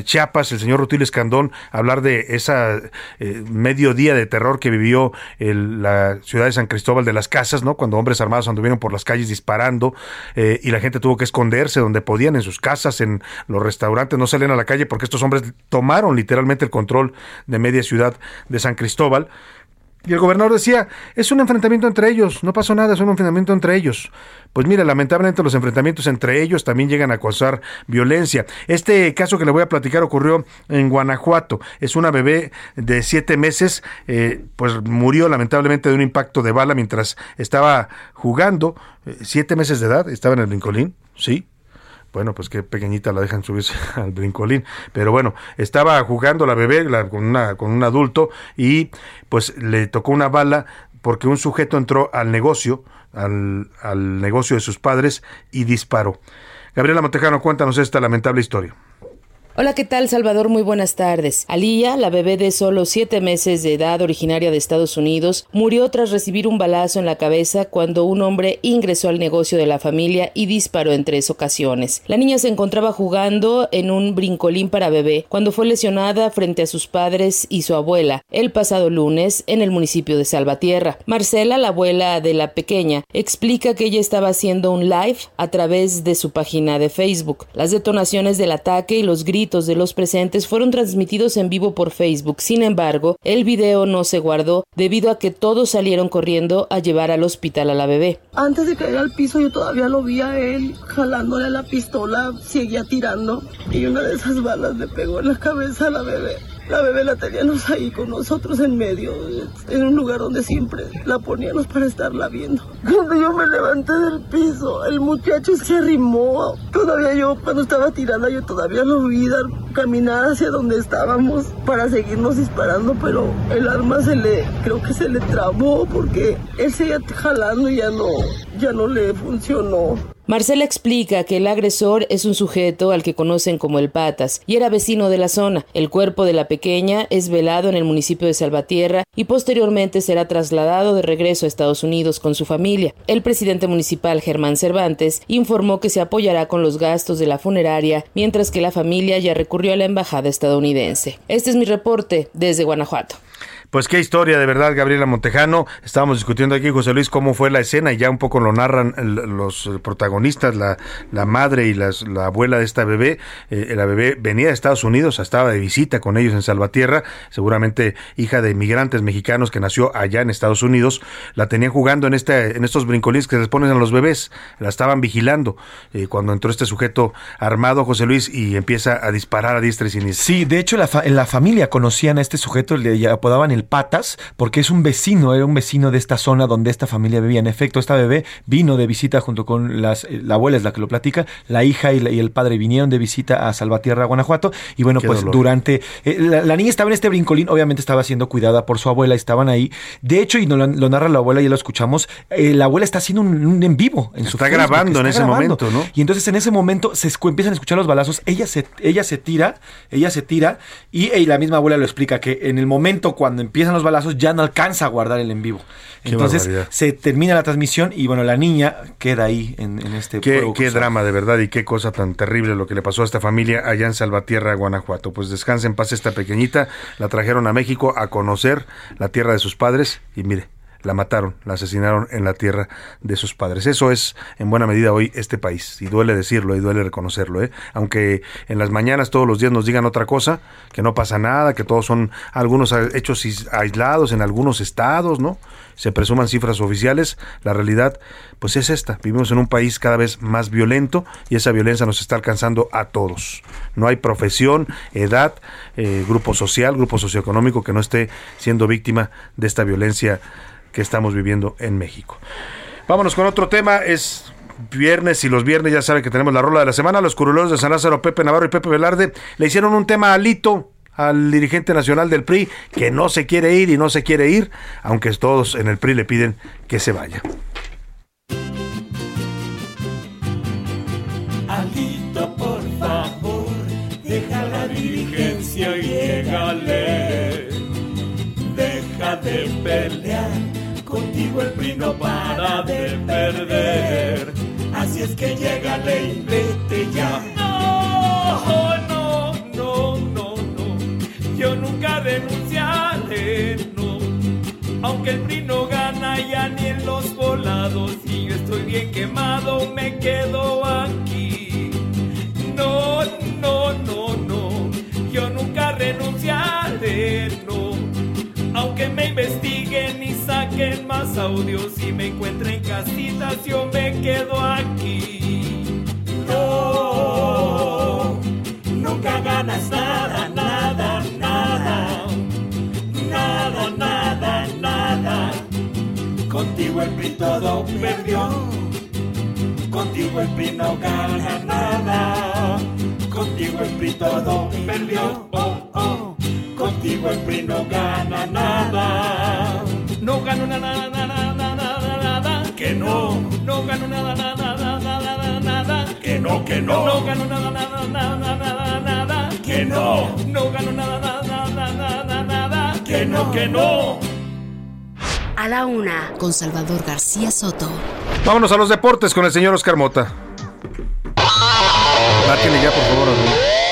Chiapas, el señor Rutil Escandón, hablar de esa eh, mediodía de terror que vivió el- la ciudad de San Cristóbal de las Casas, ¿no? Cuando hombres armados anduvieron por las calles disparando eh, y la gente tuvo que esconderse donde podían, en sus casas, en los restaurantes, no salían a la calle porque estos hombres tomaron literalmente el control control de media ciudad de San Cristóbal. Y el gobernador decía, es un enfrentamiento entre ellos, no pasó nada, es un enfrentamiento entre ellos. Pues mira, lamentablemente los enfrentamientos entre ellos también llegan a causar violencia. Este caso que le voy a platicar ocurrió en Guanajuato. Es una bebé de siete meses, eh, pues murió lamentablemente de un impacto de bala mientras estaba jugando. Eh, siete meses de edad, estaba en el brincolín, sí, bueno, pues qué pequeñita la dejan subirse al brincolín. Pero bueno, estaba jugando la bebé con, una, con un adulto y pues le tocó una bala porque un sujeto entró al negocio, al, al negocio de sus padres y disparó. Gabriela Montejano, cuéntanos esta lamentable historia. Hola, ¿qué tal, Salvador? Muy buenas tardes. Alía, la bebé de solo siete meses de edad, originaria de Estados Unidos, murió tras recibir un balazo en la cabeza cuando un hombre ingresó al negocio de la familia y disparó en tres ocasiones. La niña se encontraba jugando en un brincolín para bebé cuando fue lesionada frente a sus padres y su abuela el pasado lunes en el municipio de Salvatierra. Marcela, la abuela de la pequeña, explica que ella estaba haciendo un live a través de su página de Facebook. Las detonaciones del ataque y los gritos de los presentes fueron transmitidos en vivo por Facebook. Sin embargo, el video no se guardó debido a que todos salieron corriendo a llevar al hospital a la bebé. Antes de caer al piso yo todavía lo vi a él jalándole la pistola, seguía tirando y una de esas balas le pegó en la cabeza a la bebé. La bebé la teníamos ahí con nosotros en medio, en un lugar donde siempre la poníamos para estarla viendo. Cuando yo me levanté del piso, el muchacho se arrimó. Todavía yo, cuando estaba tirada, yo todavía lo vi dar, caminar hacia donde estábamos para seguirnos disparando, pero el arma se le, creo que se le trabó porque él seguía jalando y ya no, ya no le funcionó. Marcela explica que el agresor es un sujeto al que conocen como el Patas y era vecino de la zona. El cuerpo de la pequeña es velado en el municipio de Salvatierra y posteriormente será trasladado de regreso a Estados Unidos con su familia. El presidente municipal Germán Cervantes informó que se apoyará con los gastos de la funeraria, mientras que la familia ya recurrió a la embajada estadounidense. Este es mi reporte desde Guanajuato. Pues qué historia, de verdad, Gabriela Montejano. Estábamos discutiendo aquí, José Luis, cómo fue la escena y ya un poco lo narran los protagonistas, la, madre y las, la abuela de esta bebé. Eh, la bebé venía de Estados Unidos, estaba de visita con ellos en Salvatierra, seguramente hija de inmigrantes mexicanos que nació allá en Estados Unidos. La tenían jugando en, este, en estos brincolines que les ponen a los bebés, la estaban vigilando eh, cuando entró este sujeto armado, José Luis, y empieza a disparar a diestra y siniestra. Sí, de hecho, la, fa la familia conocían a este sujeto, le apodaban el Patas, porque es un vecino, era un vecino de esta zona donde esta familia vivía. En efecto, esta bebé vino de visita junto con las, eh, la abuela es la que lo platica, la hija y, la, y el padre vinieron de visita a Salvatierra, Guanajuato, y bueno, Qué pues dolor. durante, eh, la, la niña estaba en este brincolín, obviamente estaba siendo cuidada por su abuela, estaban ahí. De hecho, y no lo, lo narra la abuela, ya lo escuchamos, eh, la abuela está haciendo un, un en vivo en su Está Facebook, grabando en está ese grabando. momento, ¿no? Y entonces en ese momento se empiezan a escuchar los balazos, ella se, ella se tira, ella se tira, y, y la misma abuela lo explica que en el momento cuando empiezan los balazos ya no alcanza a guardar el en vivo. Qué Entonces barbaridad. se termina la transmisión y bueno, la niña queda ahí en, en este Qué, qué drama de verdad y qué cosa tan terrible lo que le pasó a esta familia allá en Salvatierra, Guanajuato. Pues descanse en paz esta pequeñita, la trajeron a México a conocer la tierra de sus padres y mire, la mataron, la asesinaron en la tierra de sus padres. Eso es en buena medida hoy este país y duele decirlo y duele reconocerlo, ¿eh? aunque en las mañanas todos los días nos digan otra cosa, que no pasa nada, que todos son algunos hechos is- aislados en algunos estados, ¿no? Se presuman cifras oficiales, la realidad pues es esta, vivimos en un país cada vez más violento y esa violencia nos está alcanzando a todos. No hay profesión, edad, eh, grupo social, grupo socioeconómico que no esté siendo víctima de esta violencia que estamos viviendo en México. Vámonos con otro tema, es viernes y los viernes ya saben que tenemos la rola de la semana, los curuleros de San Lázaro, Pepe Navarro y Pepe Velarde le hicieron un tema a Lito, al dirigente nacional del PRI, que no se quiere ir y no se quiere ir, aunque todos en el PRI le piden que se vaya. PRI no para de perder. Así es que llégale y vete ya. No, no, no, no, no. Yo nunca renunciaré, no. Aunque el PRI no gana ya ni en los volados y yo estoy bien quemado, me quedo aquí. No, no, no, no, yo nunca renunciaré. Que me investiguen y saquen más audios y me encuentren casitas, yo me quedo aquí. No, nunca ganas nada, nada, nada, nada, nada, nada. Contigo el PRI todo perdió, contigo el PRI no gana nada, contigo el PRI todo perdió, oh, oh. Contigo el PRI no gana nada, no gano nada, nada, nada, nada, nada, que no, no gano nada, nada, nada, nada, nada, que no, que no, no gano nada, nada, nada, nada, nada, que no, no gano nada, nada, nada, nada, nada, que no, que no. A la una, con Salvador García Soto. Vámonos a los deportes con el señor Oscar Mota. Márquenle ya, por favor.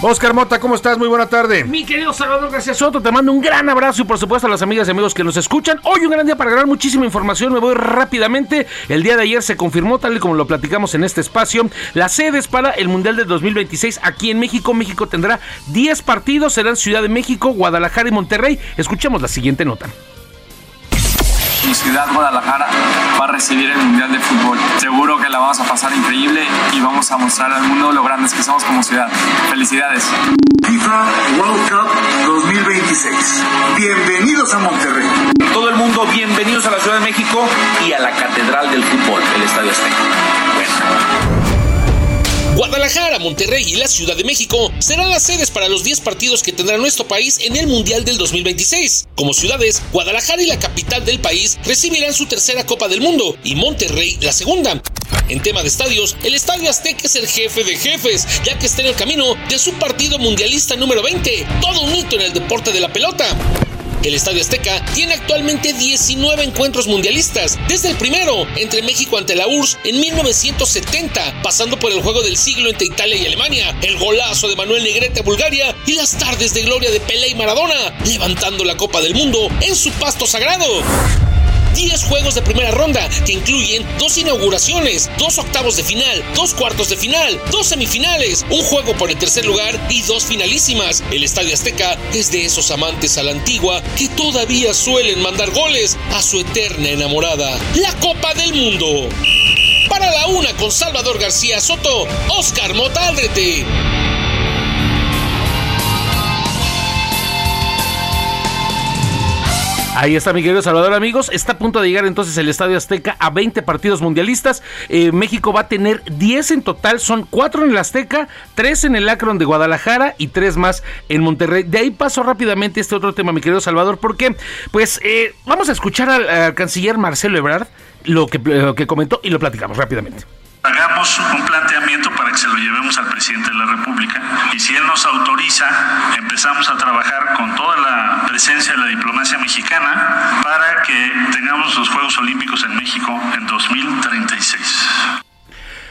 Oscar Mota, ¿cómo estás? Muy buena tarde. Mi querido Salvador García Soto, te mando un gran abrazo y por supuesto a las amigas y amigos que nos escuchan. Hoy un gran día para ganar muchísima información, me voy rápidamente. El día de ayer se confirmó, tal y como lo platicamos en este espacio, las sedes para el Mundial del 2026 aquí en México. México tendrá 10 partidos, serán Ciudad de México, Guadalajara y Monterrey. Escuchemos la siguiente nota. Mi ciudad, Guadalajara, va a recibir el Mundial de Fútbol. Seguro que la vamos a pasar increíble y vamos a mostrar al mundo lo grandes que somos como ciudad. Felicidades. FIFA World Cup 2026. Bienvenidos a Monterrey. Todo el mundo, bienvenidos a la Ciudad de México y a la Catedral del Fútbol, el Estadio Azteca. Guadalajara, Monterrey y la Ciudad de México serán las sedes para los 10 partidos que tendrá nuestro país en el Mundial del 2026. Como ciudades, Guadalajara y la capital del país recibirán su tercera Copa del Mundo y Monterrey la segunda. En tema de estadios, el Estadio Azteca es el jefe de jefes, ya que está en el camino de su partido mundialista número 20, todo un hito en el deporte de la pelota. El Estadio Azteca tiene actualmente 19 encuentros mundialistas, desde el primero entre México ante la URSS en 1970, pasando por el juego del siglo entre Italia y Alemania, el golazo de Manuel Negrete a Bulgaria y las tardes de gloria de Pelé y Maradona, levantando la Copa del Mundo en su pasto sagrado. 10 juegos de primera ronda que incluyen dos inauguraciones, dos octavos de final, dos cuartos de final, dos semifinales, un juego por el tercer lugar y dos finalísimas. El Estadio Azteca es de esos amantes a la antigua que todavía suelen mandar goles a su eterna enamorada, la Copa del Mundo. Para la una con Salvador García Soto, Oscar Mota Aldrete. Ahí está mi querido Salvador, amigos. Está a punto de llegar entonces el Estadio Azteca a 20 partidos mundialistas. Eh, México va a tener 10 en total. Son 4 en el Azteca, 3 en el Akron de Guadalajara y 3 más en Monterrey. De ahí paso rápidamente este otro tema, mi querido Salvador, porque pues eh, vamos a escuchar al, canciller Marcelo Ebrard lo que, lo que comentó y lo platicamos rápidamente. Hagamos un planteamiento se lo llevemos al presidente de la República y si él nos autoriza, empezamos a trabajar con toda la presencia de la diplomacia mexicana para que tengamos los Juegos Olímpicos en México en 2036.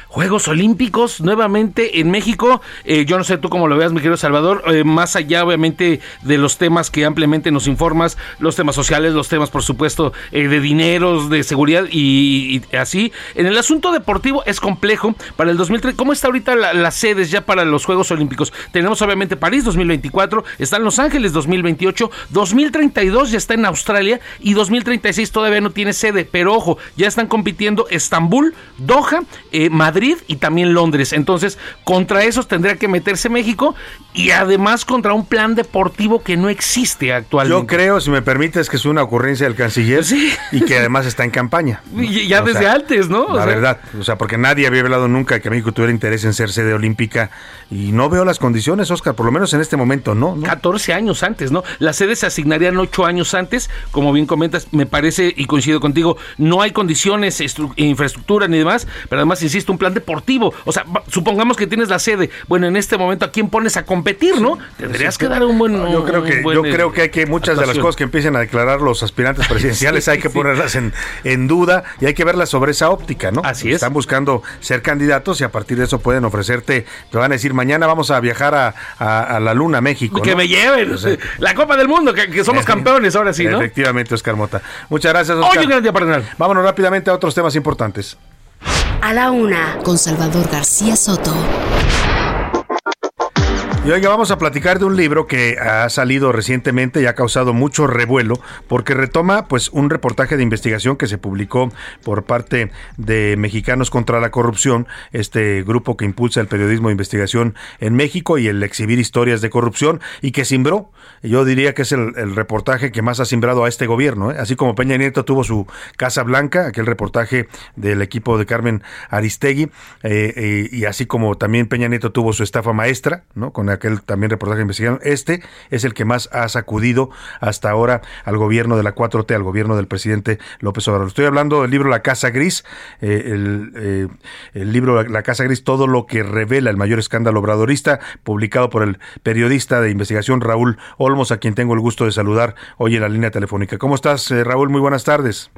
Juegos Olímpicos nuevamente en México. Eh, yo no sé tú cómo lo veas, mi querido Salvador. Eh, más allá, obviamente, de los temas que ampliamente nos informas, los temas sociales, los temas, por supuesto, eh, de dineros, de seguridad y, así. En el asunto deportivo es complejo. Para el 2030, ¿cómo está ahorita la, las sedes ya para los Juegos Olímpicos? Tenemos, obviamente, París 2024, está en Los Ángeles 2028, 2032 ya está en Australia y 2036 todavía no tiene sede. Pero ojo, ya están compitiendo Estambul, Doha, Madrid y también Londres. Entonces, contra esos tendría que meterse México y además contra un plan deportivo que no existe actualmente. Yo creo, si me permites, que es una ocurrencia del canciller sí. y que además está en campaña. Y ya O desde sea, antes, ¿no? O la sea, verdad, o sea, porque nadie había hablado nunca que México tuviera interés en ser sede olímpica y no veo las condiciones, Oscar, por lo menos en este momento, ¿no? ¿no? 14 años antes, ¿no? Las sedes se asignarían 8 años antes, como bien comentas, me parece y coincido contigo, no hay condiciones, estru- infraestructura ni demás, pero además, insisto, un plan deportivo. O sea, supongamos que tienes la sede, bueno, en este momento, ¿a quién pones a competir, no? Tendrías Sí, que dar un buen... Yo creo que, yo eh, creo que hay que muchas de las cosas que empiecen a declarar los aspirantes presidenciales Sí, hay que sí. ponerlas en, en duda y hay que verlas sobre esa óptica, ¿no? Así es. Están buscando ser candidatos y a partir de eso pueden ofrecerte, te van a decir mañana vamos a viajar a, a- a la Luna, México. Que ¿no? me lleven. O sea, la Copa del Mundo, que, que somos campeones ahora sí, ¿no? Efectivamente, Oscar Mota. Muchas gracias, Oscar. Hoy un gran día. Vámonos rápidamente a otros temas importantes. A la una, con Salvador García Soto. Y oiga, vamos a platicar de un libro que ha salido recientemente y ha causado mucho revuelo porque retoma pues un reportaje de investigación que se publicó por parte de Mexicanos contra la Corrupción, este grupo que impulsa el periodismo de investigación en México y el exhibir historias de corrupción y que simbró, yo diría que es el, reportaje que más ha simbrado a este gobierno, ¿eh? así como Peña Nieto tuvo su Casa Blanca, aquel reportaje del equipo de Carmen Aristegui, eh, eh, y así como también Peña Nieto tuvo su estafa maestra, ¿no? Con aquel también reportaje investigado. Este es el que más ha sacudido hasta ahora al gobierno de la 4T, al gobierno del presidente López Obrador. Estoy hablando del libro La Casa Gris, el, el, libro La Casa Gris, todo lo que revela el mayor escándalo obradorista, publicado por el periodista de investigación Raúl Olmos, a quien tengo el gusto de saludar hoy en la línea telefónica. ¿Cómo estás, eh, Raúl? Muy buenas tardes.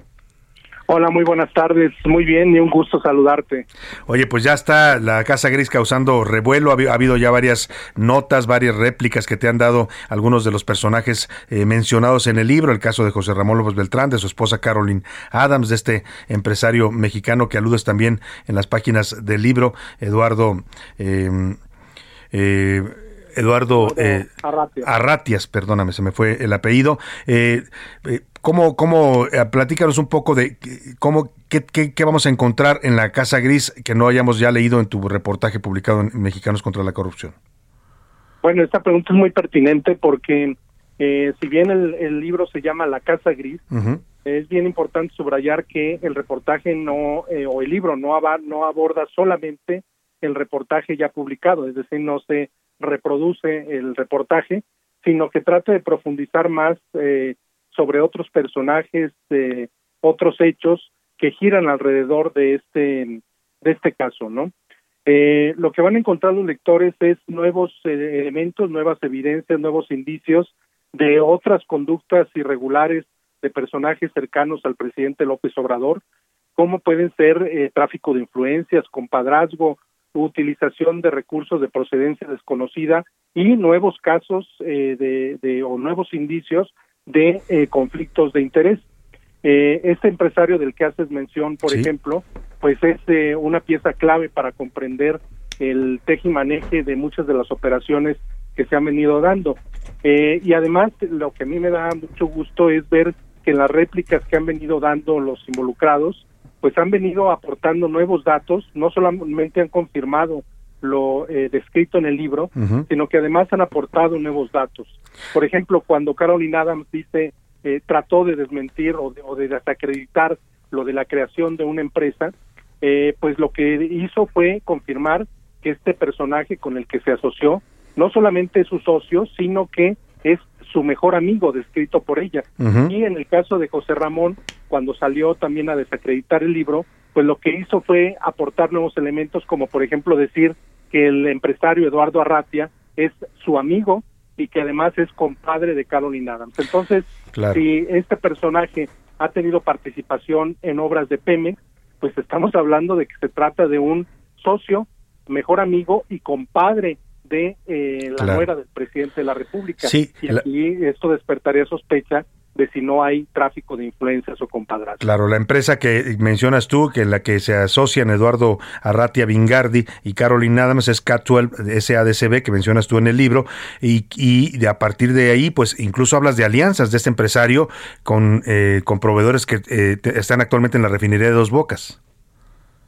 Hola, muy buenas tardes. Muy bien y un gusto saludarte. Oye, pues ya está la Casa Gris causando revuelo. Ha habido ya varias notas, varias réplicas que te han dado algunos de los personajes eh, mencionados en el libro. El caso de José Ramón López Beltrán, de su esposa Caroline Adams, de este empresario mexicano que aludes también en las páginas del libro, Eduardo. Eh, eh, Eduardo eh, Arratias. perdóname, se me fue el apellido. Eh, ¿Cómo, cómo eh, platícanos un poco de cómo, qué, qué, vamos a encontrar en la Casa Gris que no hayamos ya leído en tu reportaje publicado en Mexicanos contra la Corrupción? Bueno, esta pregunta es muy pertinente porque eh, si bien el, libro se llama La Casa Gris, es bien importante subrayar que el reportaje no, eh, o el libro no, no aborda solamente el reportaje ya publicado, es decir, no se reproduce el reportaje, sino que trata de profundizar más eh, sobre otros personajes, de otros hechos que giran alrededor de este de este caso, ¿no? Eh, lo que van a encontrar los lectores es nuevos eh, elementos, nuevas evidencias, nuevos indicios de otras conductas irregulares de personajes cercanos al presidente López Obrador, como pueden ser eh, tráfico de influencias, compadrazgo, utilización de recursos de procedencia desconocida y nuevos casos de, de, o nuevos indicios de eh, conflictos de interés. Eh, este empresario del que haces mención, por ejemplo, pues es eh, una pieza clave para comprender el tejimaneje de muchas de las operaciones que se han venido dando. y además, lo que a mí me da mucho gusto es ver que las réplicas que han venido dando los involucrados, pues han venido aportando nuevos datos, no solamente han confirmado lo descrito en el libro, sino que además han aportado nuevos datos. Por ejemplo, cuando Caroline Adams dice, eh, trató de desmentir o de, desacreditar lo de la creación de una empresa, eh, pues lo que hizo fue confirmar que este personaje con el que se asoció no solamente es su socio, sino que es su mejor amigo descrito por ella. Y en el caso de José Ramón, cuando salió también a desacreditar el libro, pues lo que hizo fue aportar nuevos elementos, como por ejemplo decir que el empresario Eduardo Arratia es su amigo y que además es compadre de Caroline Adams. Entonces, si este personaje ha tenido participación en obras de Pemex, pues estamos hablando de que se trata de un socio, mejor amigo y compadre de eh, la nuera del presidente de la República. Sí, y aquí esto despertaría sospecha de si no hay tráfico de influencias o compadrazgo. Claro, la empresa que mencionas tú, que en la que se asocian Eduardo Arratia Vingardi y Caroline Adams es Catwell SADCB, que mencionas tú en el libro, y, y de, a partir de ahí, pues incluso hablas de alianzas de este empresario con, eh, con proveedores que eh, están actualmente en la refinería de Dos Bocas.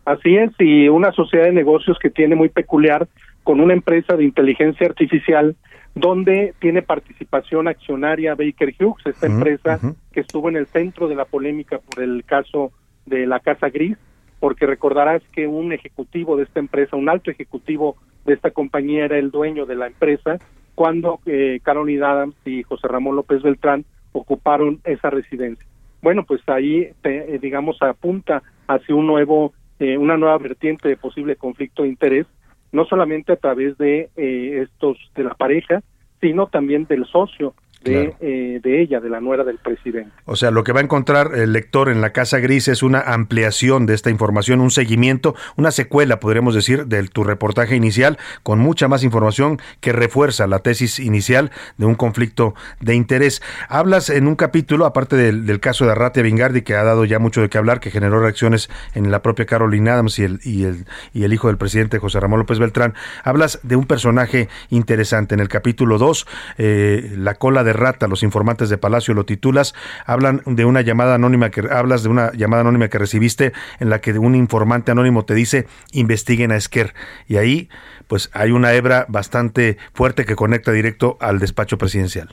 Así es, y una sociedad de negocios que tiene muy peculiar con una empresa de inteligencia artificial donde tiene participación accionaria Baker Hughes, esta empresa que estuvo en el centro de la polémica por el caso de la Casa Gris, porque recordarás que un ejecutivo de esta empresa, un alto ejecutivo de esta compañía era el dueño de la empresa cuando eh, Caroline Adams y José Ramón López Beltrán ocuparon esa residencia. Bueno, pues ahí, eh, digamos, apunta hacia un nuevo, eh, una nueva vertiente de posible conflicto de interés no solamente a través de eh, estos de la pareja, sino también del socio de, eh, de ella, de la nuera del presidente. O sea, lo que va a encontrar el lector en la Casa Gris es una ampliación de esta información, un seguimiento, una secuela, podríamos decir, de tu reportaje inicial, con mucha más información que refuerza la tesis inicial de un conflicto de interés. Hablas en un capítulo, aparte del, caso de Arratia Vingardi, que ha dado ya mucho de qué hablar, que generó reacciones en la propia Carolina Adams y el, y el, y el hijo del presidente José Ramón López Beltrán, hablas de un personaje interesante. En el capítulo 2, eh, La cola de rata, los informantes de Palacio lo titulas, hablan de una llamada anónima que hablas de una llamada anónima que recibiste en la que un informante anónimo te dice investiguen a Esquer y ahí pues hay una hebra bastante fuerte que conecta directo al despacho presidencial.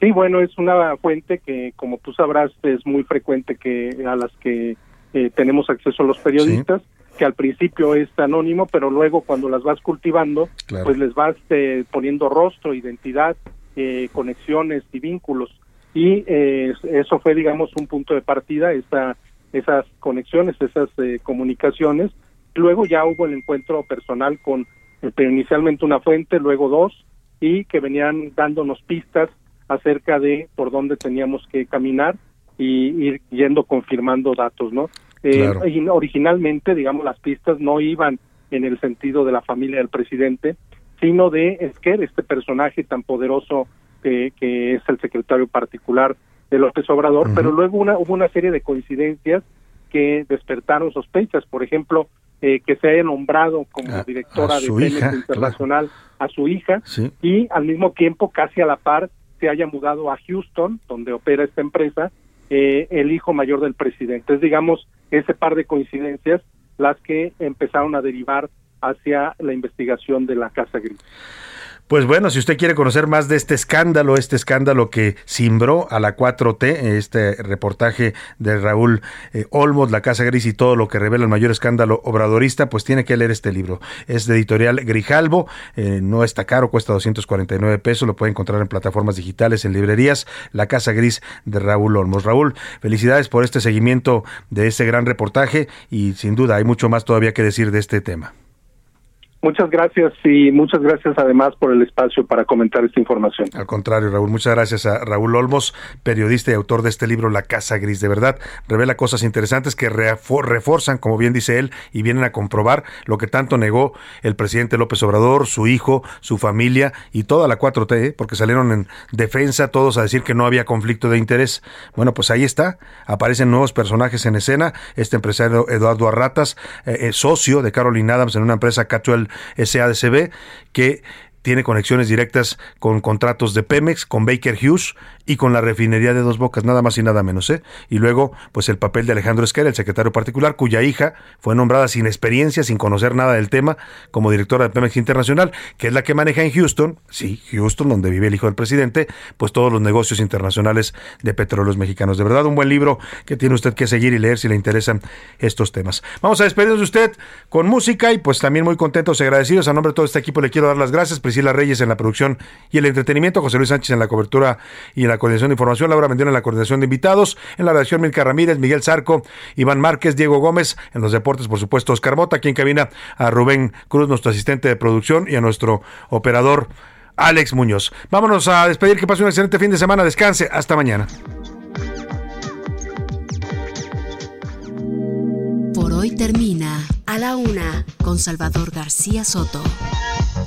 Sí, bueno, es una fuente que, como tú sabrás, es muy frecuente que a las que eh, tenemos acceso los periodistas, que al principio es anónimo, pero luego cuando las vas cultivando, pues les vas eh, poniendo rostro, identidad, eh, conexiones y vínculos. Y eso fue, digamos, un punto de partida, esa, esas conexiones, esas comunicaciones. Luego ya hubo el encuentro personal con inicialmente una fuente, luego dos, y que venían dándonos pistas acerca de por dónde teníamos que caminar y ir yendo confirmando datos, ¿no? Eh, originalmente, digamos, las pistas no iban en el sentido de la familia del presidente, sino de Esquer, este personaje tan poderoso que, que es el secretario particular de López Obrador, pero luego una, hubo una serie de coincidencias que despertaron sospechas, por ejemplo, eh, que se haya nombrado como directora de Pemex Internacional a su hija y al mismo tiempo, casi a la par, se haya mudado a Houston, donde opera esta empresa, eh, el hijo mayor del presidente. Es, digamos, ese par de coincidencias las que empezaron a derivar hacia la investigación de la Casa Gris. Pues bueno, si usted quiere conocer más de este escándalo, este escándalo que cimbró a la 4T, este reportaje de Raúl eh, Olmos, La Casa Gris y todo lo que revela el mayor escándalo obradorista, pues tiene que leer este libro. Es de editorial Grijalbo, eh, no está caro, cuesta 249 pesos, lo puede encontrar en plataformas digitales, en librerías, La Casa Gris de Raúl Olmos. Raúl, felicidades por este seguimiento de este gran reportaje y sin duda hay mucho más todavía que decir de este tema. Muchas gracias y muchas gracias además por el espacio para comentar esta información. Al contrario, Raúl, muchas gracias a Raúl Olmos, periodista y autor de este libro La Casa Gris. De verdad, revela cosas interesantes que refuerzan, como bien dice él, y vienen a comprobar lo que tanto negó el presidente López Obrador, su hijo, su familia y toda la 4T, ¿eh? porque salieron en defensa todos a decir que no había conflicto de interés. Bueno, pues ahí está, aparecen nuevos personajes en escena. Este empresario Eduardo Arratas, eh, eh, socio de Caroline Adams en una empresa Catuel SADCB, que tiene conexiones directas con contratos de Pemex, con Baker Hughes y con la refinería de Dos Bocas, nada más y nada menos. ¿eh? Y luego, pues el papel de Alejandro Esquera, el secretario particular, cuya hija fue nombrada sin experiencia, sin conocer nada del tema, como directora de Pemex Internacional, que es la que maneja en Houston, sí, Houston, donde vive el hijo del presidente, pues todos los negocios internacionales de petróleos mexicanos. De verdad, un buen libro que tiene usted que seguir y leer si le interesan estos temas. Vamos a despedirnos de usted con música y pues también muy contentos y agradecidos. A nombre de todo este equipo le quiero dar las gracias. Priscila Reyes en la producción y el entretenimiento, José Luis Sánchez en la cobertura y en la coordinación de información, Laura Mendiona en la coordinación de invitados, en la redacción Milka Ramírez, Miguel Zarco, Iván Márquez, Diego Gómez, en los deportes, por supuesto, Oscar Mota, aquí en cabina a Rubén Cruz, nuestro asistente de producción, y a nuestro operador Alex Muñoz. Vámonos a despedir, que pase un excelente fin de semana, descanse, hasta mañana. Por hoy termina A la Una con Salvador García Soto.